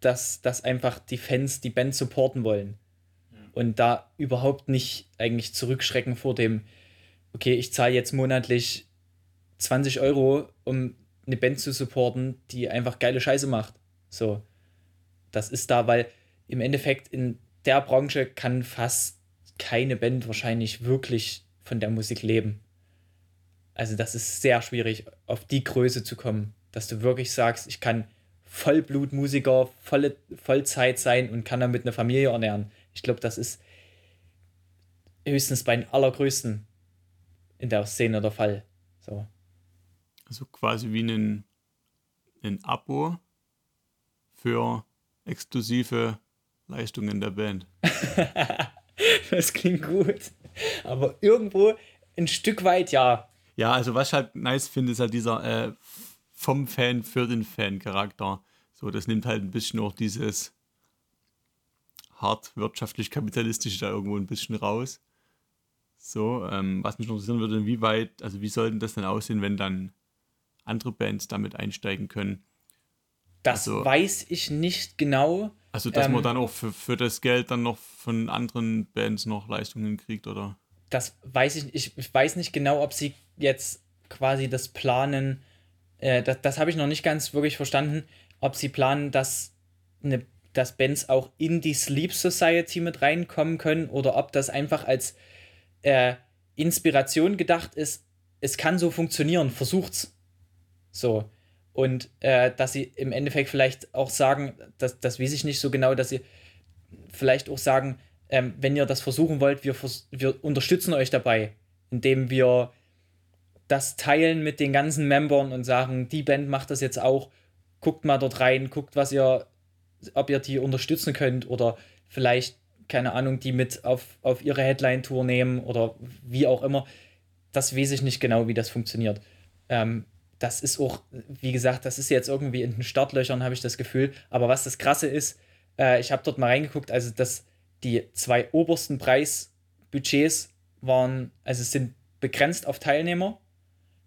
dass, dass einfach die Fans die Band supporten wollen und da überhaupt nicht eigentlich zurückschrecken vor dem, okay, ich zahle jetzt monatlich 20 Euro, um eine Band zu supporten, die einfach geile Scheiße macht. So. Das ist da, weil im Endeffekt in der Branche kann fast keine Band wahrscheinlich wirklich von der Musik leben. Also das ist sehr schwierig, auf die Größe zu kommen, dass du wirklich sagst, ich kann Vollblutmusiker, volle Vollzeit sein und kann damit eine Familie ernähren. Ich glaube, das ist höchstens bei den allergrößten in der Szene der Fall. So. Also quasi wie ein, ein Abo für exklusive Leistungen der Band. das klingt gut. Aber irgendwo ein Stück weit ja. Ja, also was ich halt nice finde, ist halt dieser äh, vom Fan für den Fan Charakter. So, das nimmt halt ein bisschen auch dieses hart wirtschaftlich-kapitalistische da irgendwo ein bisschen raus. So, ähm, was mich noch interessieren würde, inwieweit, also wie sollten das dann aussehen, wenn dann andere Bands damit einsteigen können? Das also, weiß ich nicht genau. Also, dass ähm, man dann auch für, für das Geld dann noch von anderen Bands noch Leistungen kriegt, oder? Das weiß ich nicht. Ich weiß nicht genau, ob sie jetzt quasi das planen. Äh, das das habe ich noch nicht ganz wirklich verstanden, ob sie planen, dass, eine, dass Bands auch in die Sleep Society mit reinkommen können oder ob das einfach als äh, Inspiration gedacht ist. Es kann so funktionieren, versucht's. So. Und äh, dass sie im Endeffekt vielleicht auch sagen, das, das weiß ich nicht so genau, dass sie vielleicht auch sagen, ähm, wenn ihr das versuchen wollt, wir, vers wir unterstützen euch dabei, indem wir das teilen mit den ganzen Membern und sagen, die Band macht das jetzt auch, guckt mal dort rein, guckt, was ihr, ob ihr die unterstützen könnt oder vielleicht, keine Ahnung, die mit auf, auf ihre Headline-Tour nehmen oder wie auch immer. Das weiß ich nicht genau, wie das funktioniert. Ähm, das ist auch, wie gesagt, das ist jetzt irgendwie in den Startlöchern, habe ich das Gefühl. Aber was das Krasse ist, äh, ich habe dort mal reingeguckt, also dass die zwei obersten Preisbudgets waren, also sind begrenzt auf Teilnehmer.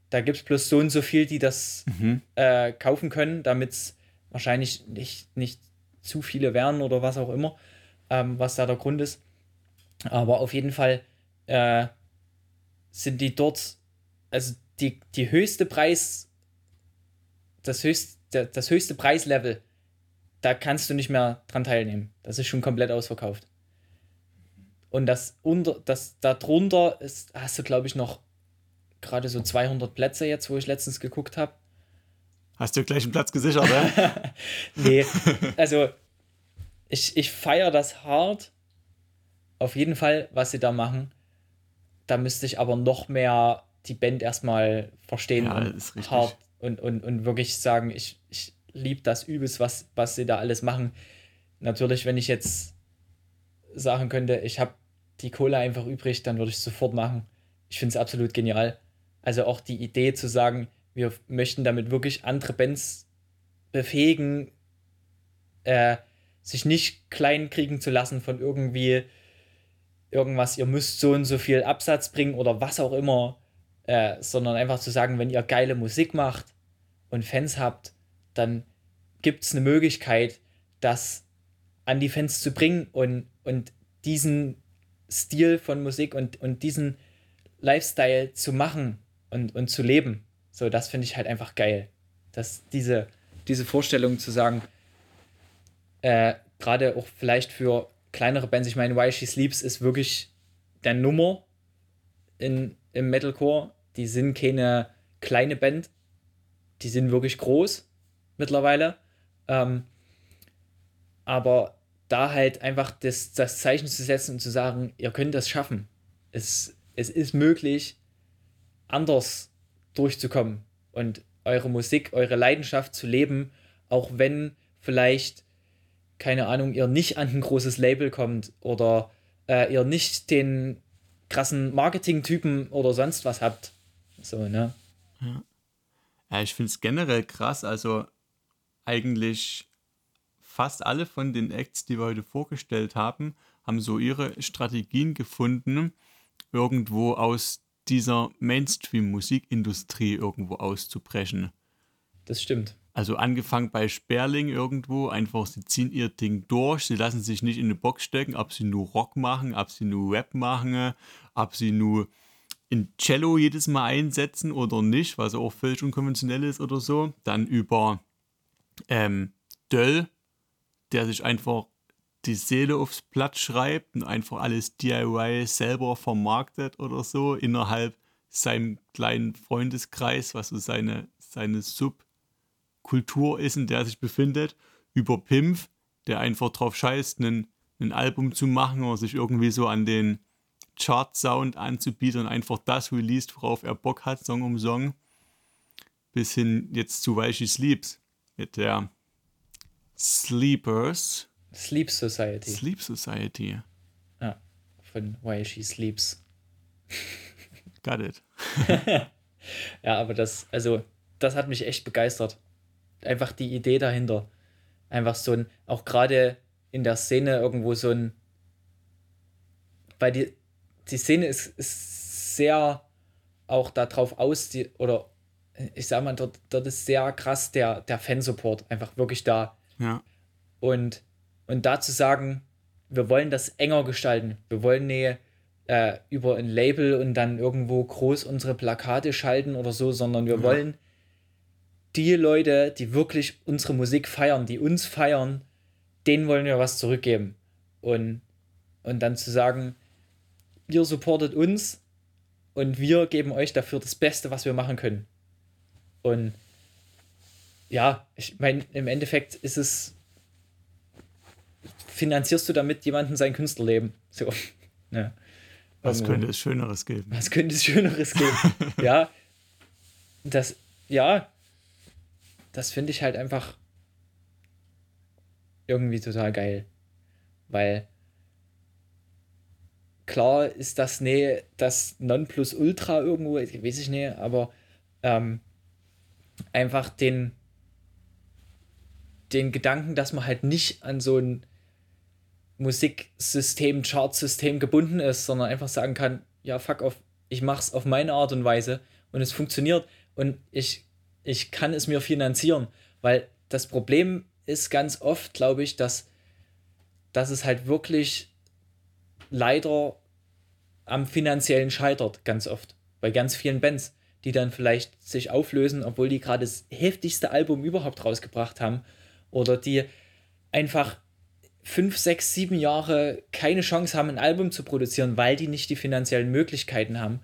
Da gibt es bloß so und so viel, die das mhm. äh, kaufen können, damit es wahrscheinlich nicht, nicht zu viele werden oder was auch immer, ähm, was da der Grund ist. Aber auf jeden Fall äh, sind die dort, also die, die höchste Preis, das höchste, das höchste Preislevel, da kannst du nicht mehr dran teilnehmen. Das ist schon komplett ausverkauft. Und das unter, das darunter ist, hast du, glaube ich, noch gerade so 200 Plätze jetzt, wo ich letztens geguckt habe. Hast du gleich einen Platz gesichert, ne? nee, also ich, ich feiere das hart. Auf jeden Fall, was sie da machen. Da müsste ich aber noch mehr die Band erstmal verstehen ja, und hart und, und, und wirklich sagen, ich, ich liebe das übelst, was, was sie da alles machen. Natürlich, wenn ich jetzt sagen könnte, ich habe die Kohle einfach übrig, dann würde ich es sofort machen. Ich finde es absolut genial. Also auch die Idee zu sagen, wir möchten damit wirklich andere Bands befähigen, äh, sich nicht klein kriegen zu lassen von irgendwie irgendwas, ihr müsst so und so viel Absatz bringen oder was auch immer äh, sondern einfach zu sagen, wenn ihr geile Musik macht und Fans habt, dann gibt es eine Möglichkeit, das an die Fans zu bringen und, und diesen Stil von Musik und, und diesen Lifestyle zu machen und, und zu leben. So, das finde ich halt einfach geil. Dass diese, diese Vorstellung zu sagen, äh, gerade auch vielleicht für kleinere Bands, ich meine, Why She Sleeps ist wirklich der Nummer in, im Metalcore die sind keine kleine Band, die sind wirklich groß mittlerweile. Ähm, aber da halt einfach das, das Zeichen zu setzen und zu sagen, ihr könnt das schaffen. Es, es ist möglich, anders durchzukommen und eure Musik, eure Leidenschaft zu leben, auch wenn vielleicht keine Ahnung, ihr nicht an ein großes Label kommt oder äh, ihr nicht den krassen Marketing-Typen oder sonst was habt. So, ne? Ja, ja ich finde es generell krass. Also eigentlich fast alle von den Acts, die wir heute vorgestellt haben, haben so ihre Strategien gefunden, irgendwo aus dieser Mainstream-Musikindustrie irgendwo auszubrechen. Das stimmt. Also angefangen bei Sperling irgendwo, einfach sie ziehen ihr Ding durch, sie lassen sich nicht in eine Box stecken, ob sie nur Rock machen, ob sie nur Rap machen, ob sie nur in Cello jedes Mal einsetzen oder nicht, was auch völlig unkonventionell ist oder so. Dann über ähm, Döll, der sich einfach die Seele aufs Blatt schreibt und einfach alles DIY selber vermarktet oder so innerhalb seinem kleinen Freundeskreis, was so seine, seine Subkultur ist, in der er sich befindet, über Pimpf, der einfach drauf scheißt, ein, ein Album zu machen oder sich irgendwie so an den Chart-Sound anzubieten und einfach das released, worauf er Bock hat, Song um Song, bis hin jetzt zu While She Sleeps mit der Sleepers. Sleep Society. Sleep Society. Ja, von While She Sleeps. Got it. ja, aber das, also, das hat mich echt begeistert. Einfach die Idee dahinter. Einfach so ein, auch gerade in der Szene irgendwo so ein, weil die, die Szene ist, ist sehr auch darauf aus, die, oder ich sag mal, dort, dort ist sehr krass der, der Fansupport einfach wirklich da. Ja. Und, und da zu sagen, wir wollen das enger gestalten. Wir wollen nicht äh, über ein Label und dann irgendwo groß unsere Plakate schalten oder so, sondern wir ja. wollen die Leute, die wirklich unsere Musik feiern, die uns feiern, denen wollen wir was zurückgeben. Und, und dann zu sagen, ihr supportet uns und wir geben euch dafür das Beste, was wir machen können. Und ja, ich meine, im Endeffekt ist es, finanzierst du damit jemanden sein Künstlerleben. So. Ja. Was Irgendwo. könnte es Schöneres geben? Was könnte es Schöneres geben? ja, das, ja, das finde ich halt einfach irgendwie total geil. Weil klar ist das nee, das Nonplusultra irgendwo, weiß ich nicht, aber ähm, einfach den, den Gedanken, dass man halt nicht an so ein Musiksystem, Chartsystem gebunden ist, sondern einfach sagen kann, ja, fuck off, ich mach's auf meine Art und Weise und es funktioniert und ich, ich kann es mir finanzieren, weil das Problem ist ganz oft, glaube ich, dass, dass es halt wirklich leider am finanziellen scheitert, ganz oft. Bei ganz vielen Bands, die dann vielleicht sich auflösen, obwohl die gerade das heftigste Album überhaupt rausgebracht haben. Oder die einfach fünf, sechs, sieben Jahre keine Chance haben, ein Album zu produzieren, weil die nicht die finanziellen Möglichkeiten haben.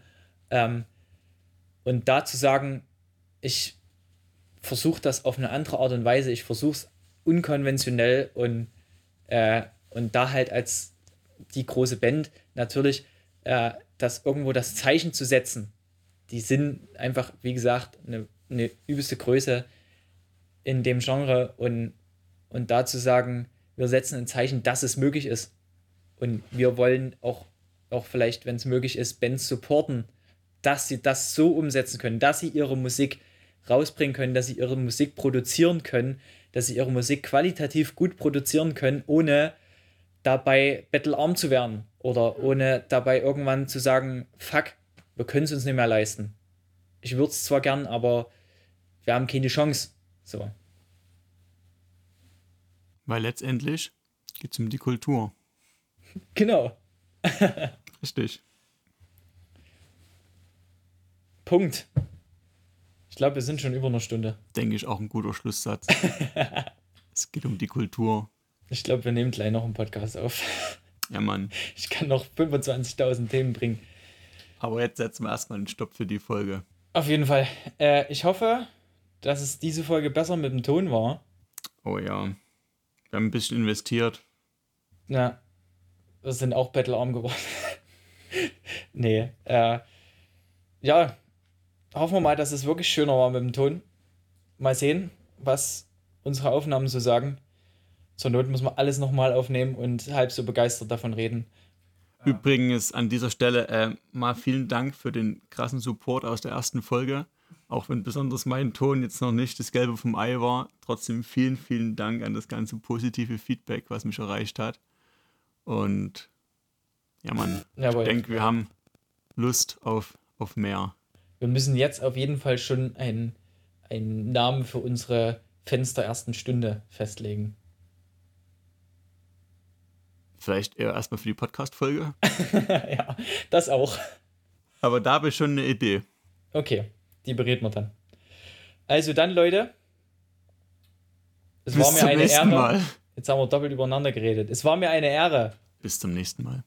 Ähm, und da zu sagen, ich versuche das auf eine andere Art und Weise, ich versuche es unkonventionell und, äh, und da halt als die große Band natürlich äh, das irgendwo das Zeichen zu setzen. Die sind einfach, wie gesagt, eine, eine übelste Größe in dem Genre und, und da zu sagen, wir setzen ein Zeichen, dass es möglich ist. Und wir wollen auch, auch vielleicht, wenn es möglich ist, Bands supporten, dass sie das so umsetzen können, dass sie ihre Musik rausbringen können, dass sie ihre Musik produzieren können, dass sie ihre Musik qualitativ gut produzieren können, ohne dabei battlearm zu werden oder ohne dabei irgendwann zu sagen, fuck, wir können es uns nicht mehr leisten. Ich würde es zwar gern, aber wir haben keine Chance. So. Weil letztendlich geht es um die Kultur. Genau. Richtig. Punkt. Ich glaube, wir sind schon über eine Stunde. Denke ich auch ein guter Schlusssatz. es geht um die Kultur. Ich glaube, wir nehmen gleich noch einen Podcast auf. Ja, Mann. Ich kann noch 25.000 Themen bringen. Aber jetzt setzen wir erstmal einen Stopp für die Folge. Auf jeden Fall. Äh, ich hoffe, dass es diese Folge besser mit dem Ton war. Oh ja. Wir haben ein bisschen investiert. Ja. Wir sind auch battlearm geworden. nee. Äh, ja. Hoffen wir mal, dass es wirklich schöner war mit dem Ton. Mal sehen, was unsere Aufnahmen so sagen. zur Not muss man alles nochmal aufnehmen und halb so begeistert davon reden. Übrigens an dieser Stelle äh, mal vielen Dank für den krassen Support aus der ersten Folge. Auch wenn besonders mein Ton jetzt noch nicht das Gelbe vom Ei war. Trotzdem vielen, vielen Dank an das ganze positive Feedback, was mich erreicht hat. Und ja, man, Jawohl. ich denke, wir haben Lust auf, auf mehr. Wir müssen jetzt auf jeden Fall schon einen, einen Namen für unsere Fenster ersten Stunde festlegen. Vielleicht eher erstmal für die Podcast-Folge. ja, das auch. Aber da habe ich schon eine Idee. Okay, die berät man dann. Also dann, Leute. Es Bis war mir eine Ehre. Mal. Jetzt haben wir doppelt übereinander geredet. Es war mir eine Ehre. Bis zum nächsten Mal.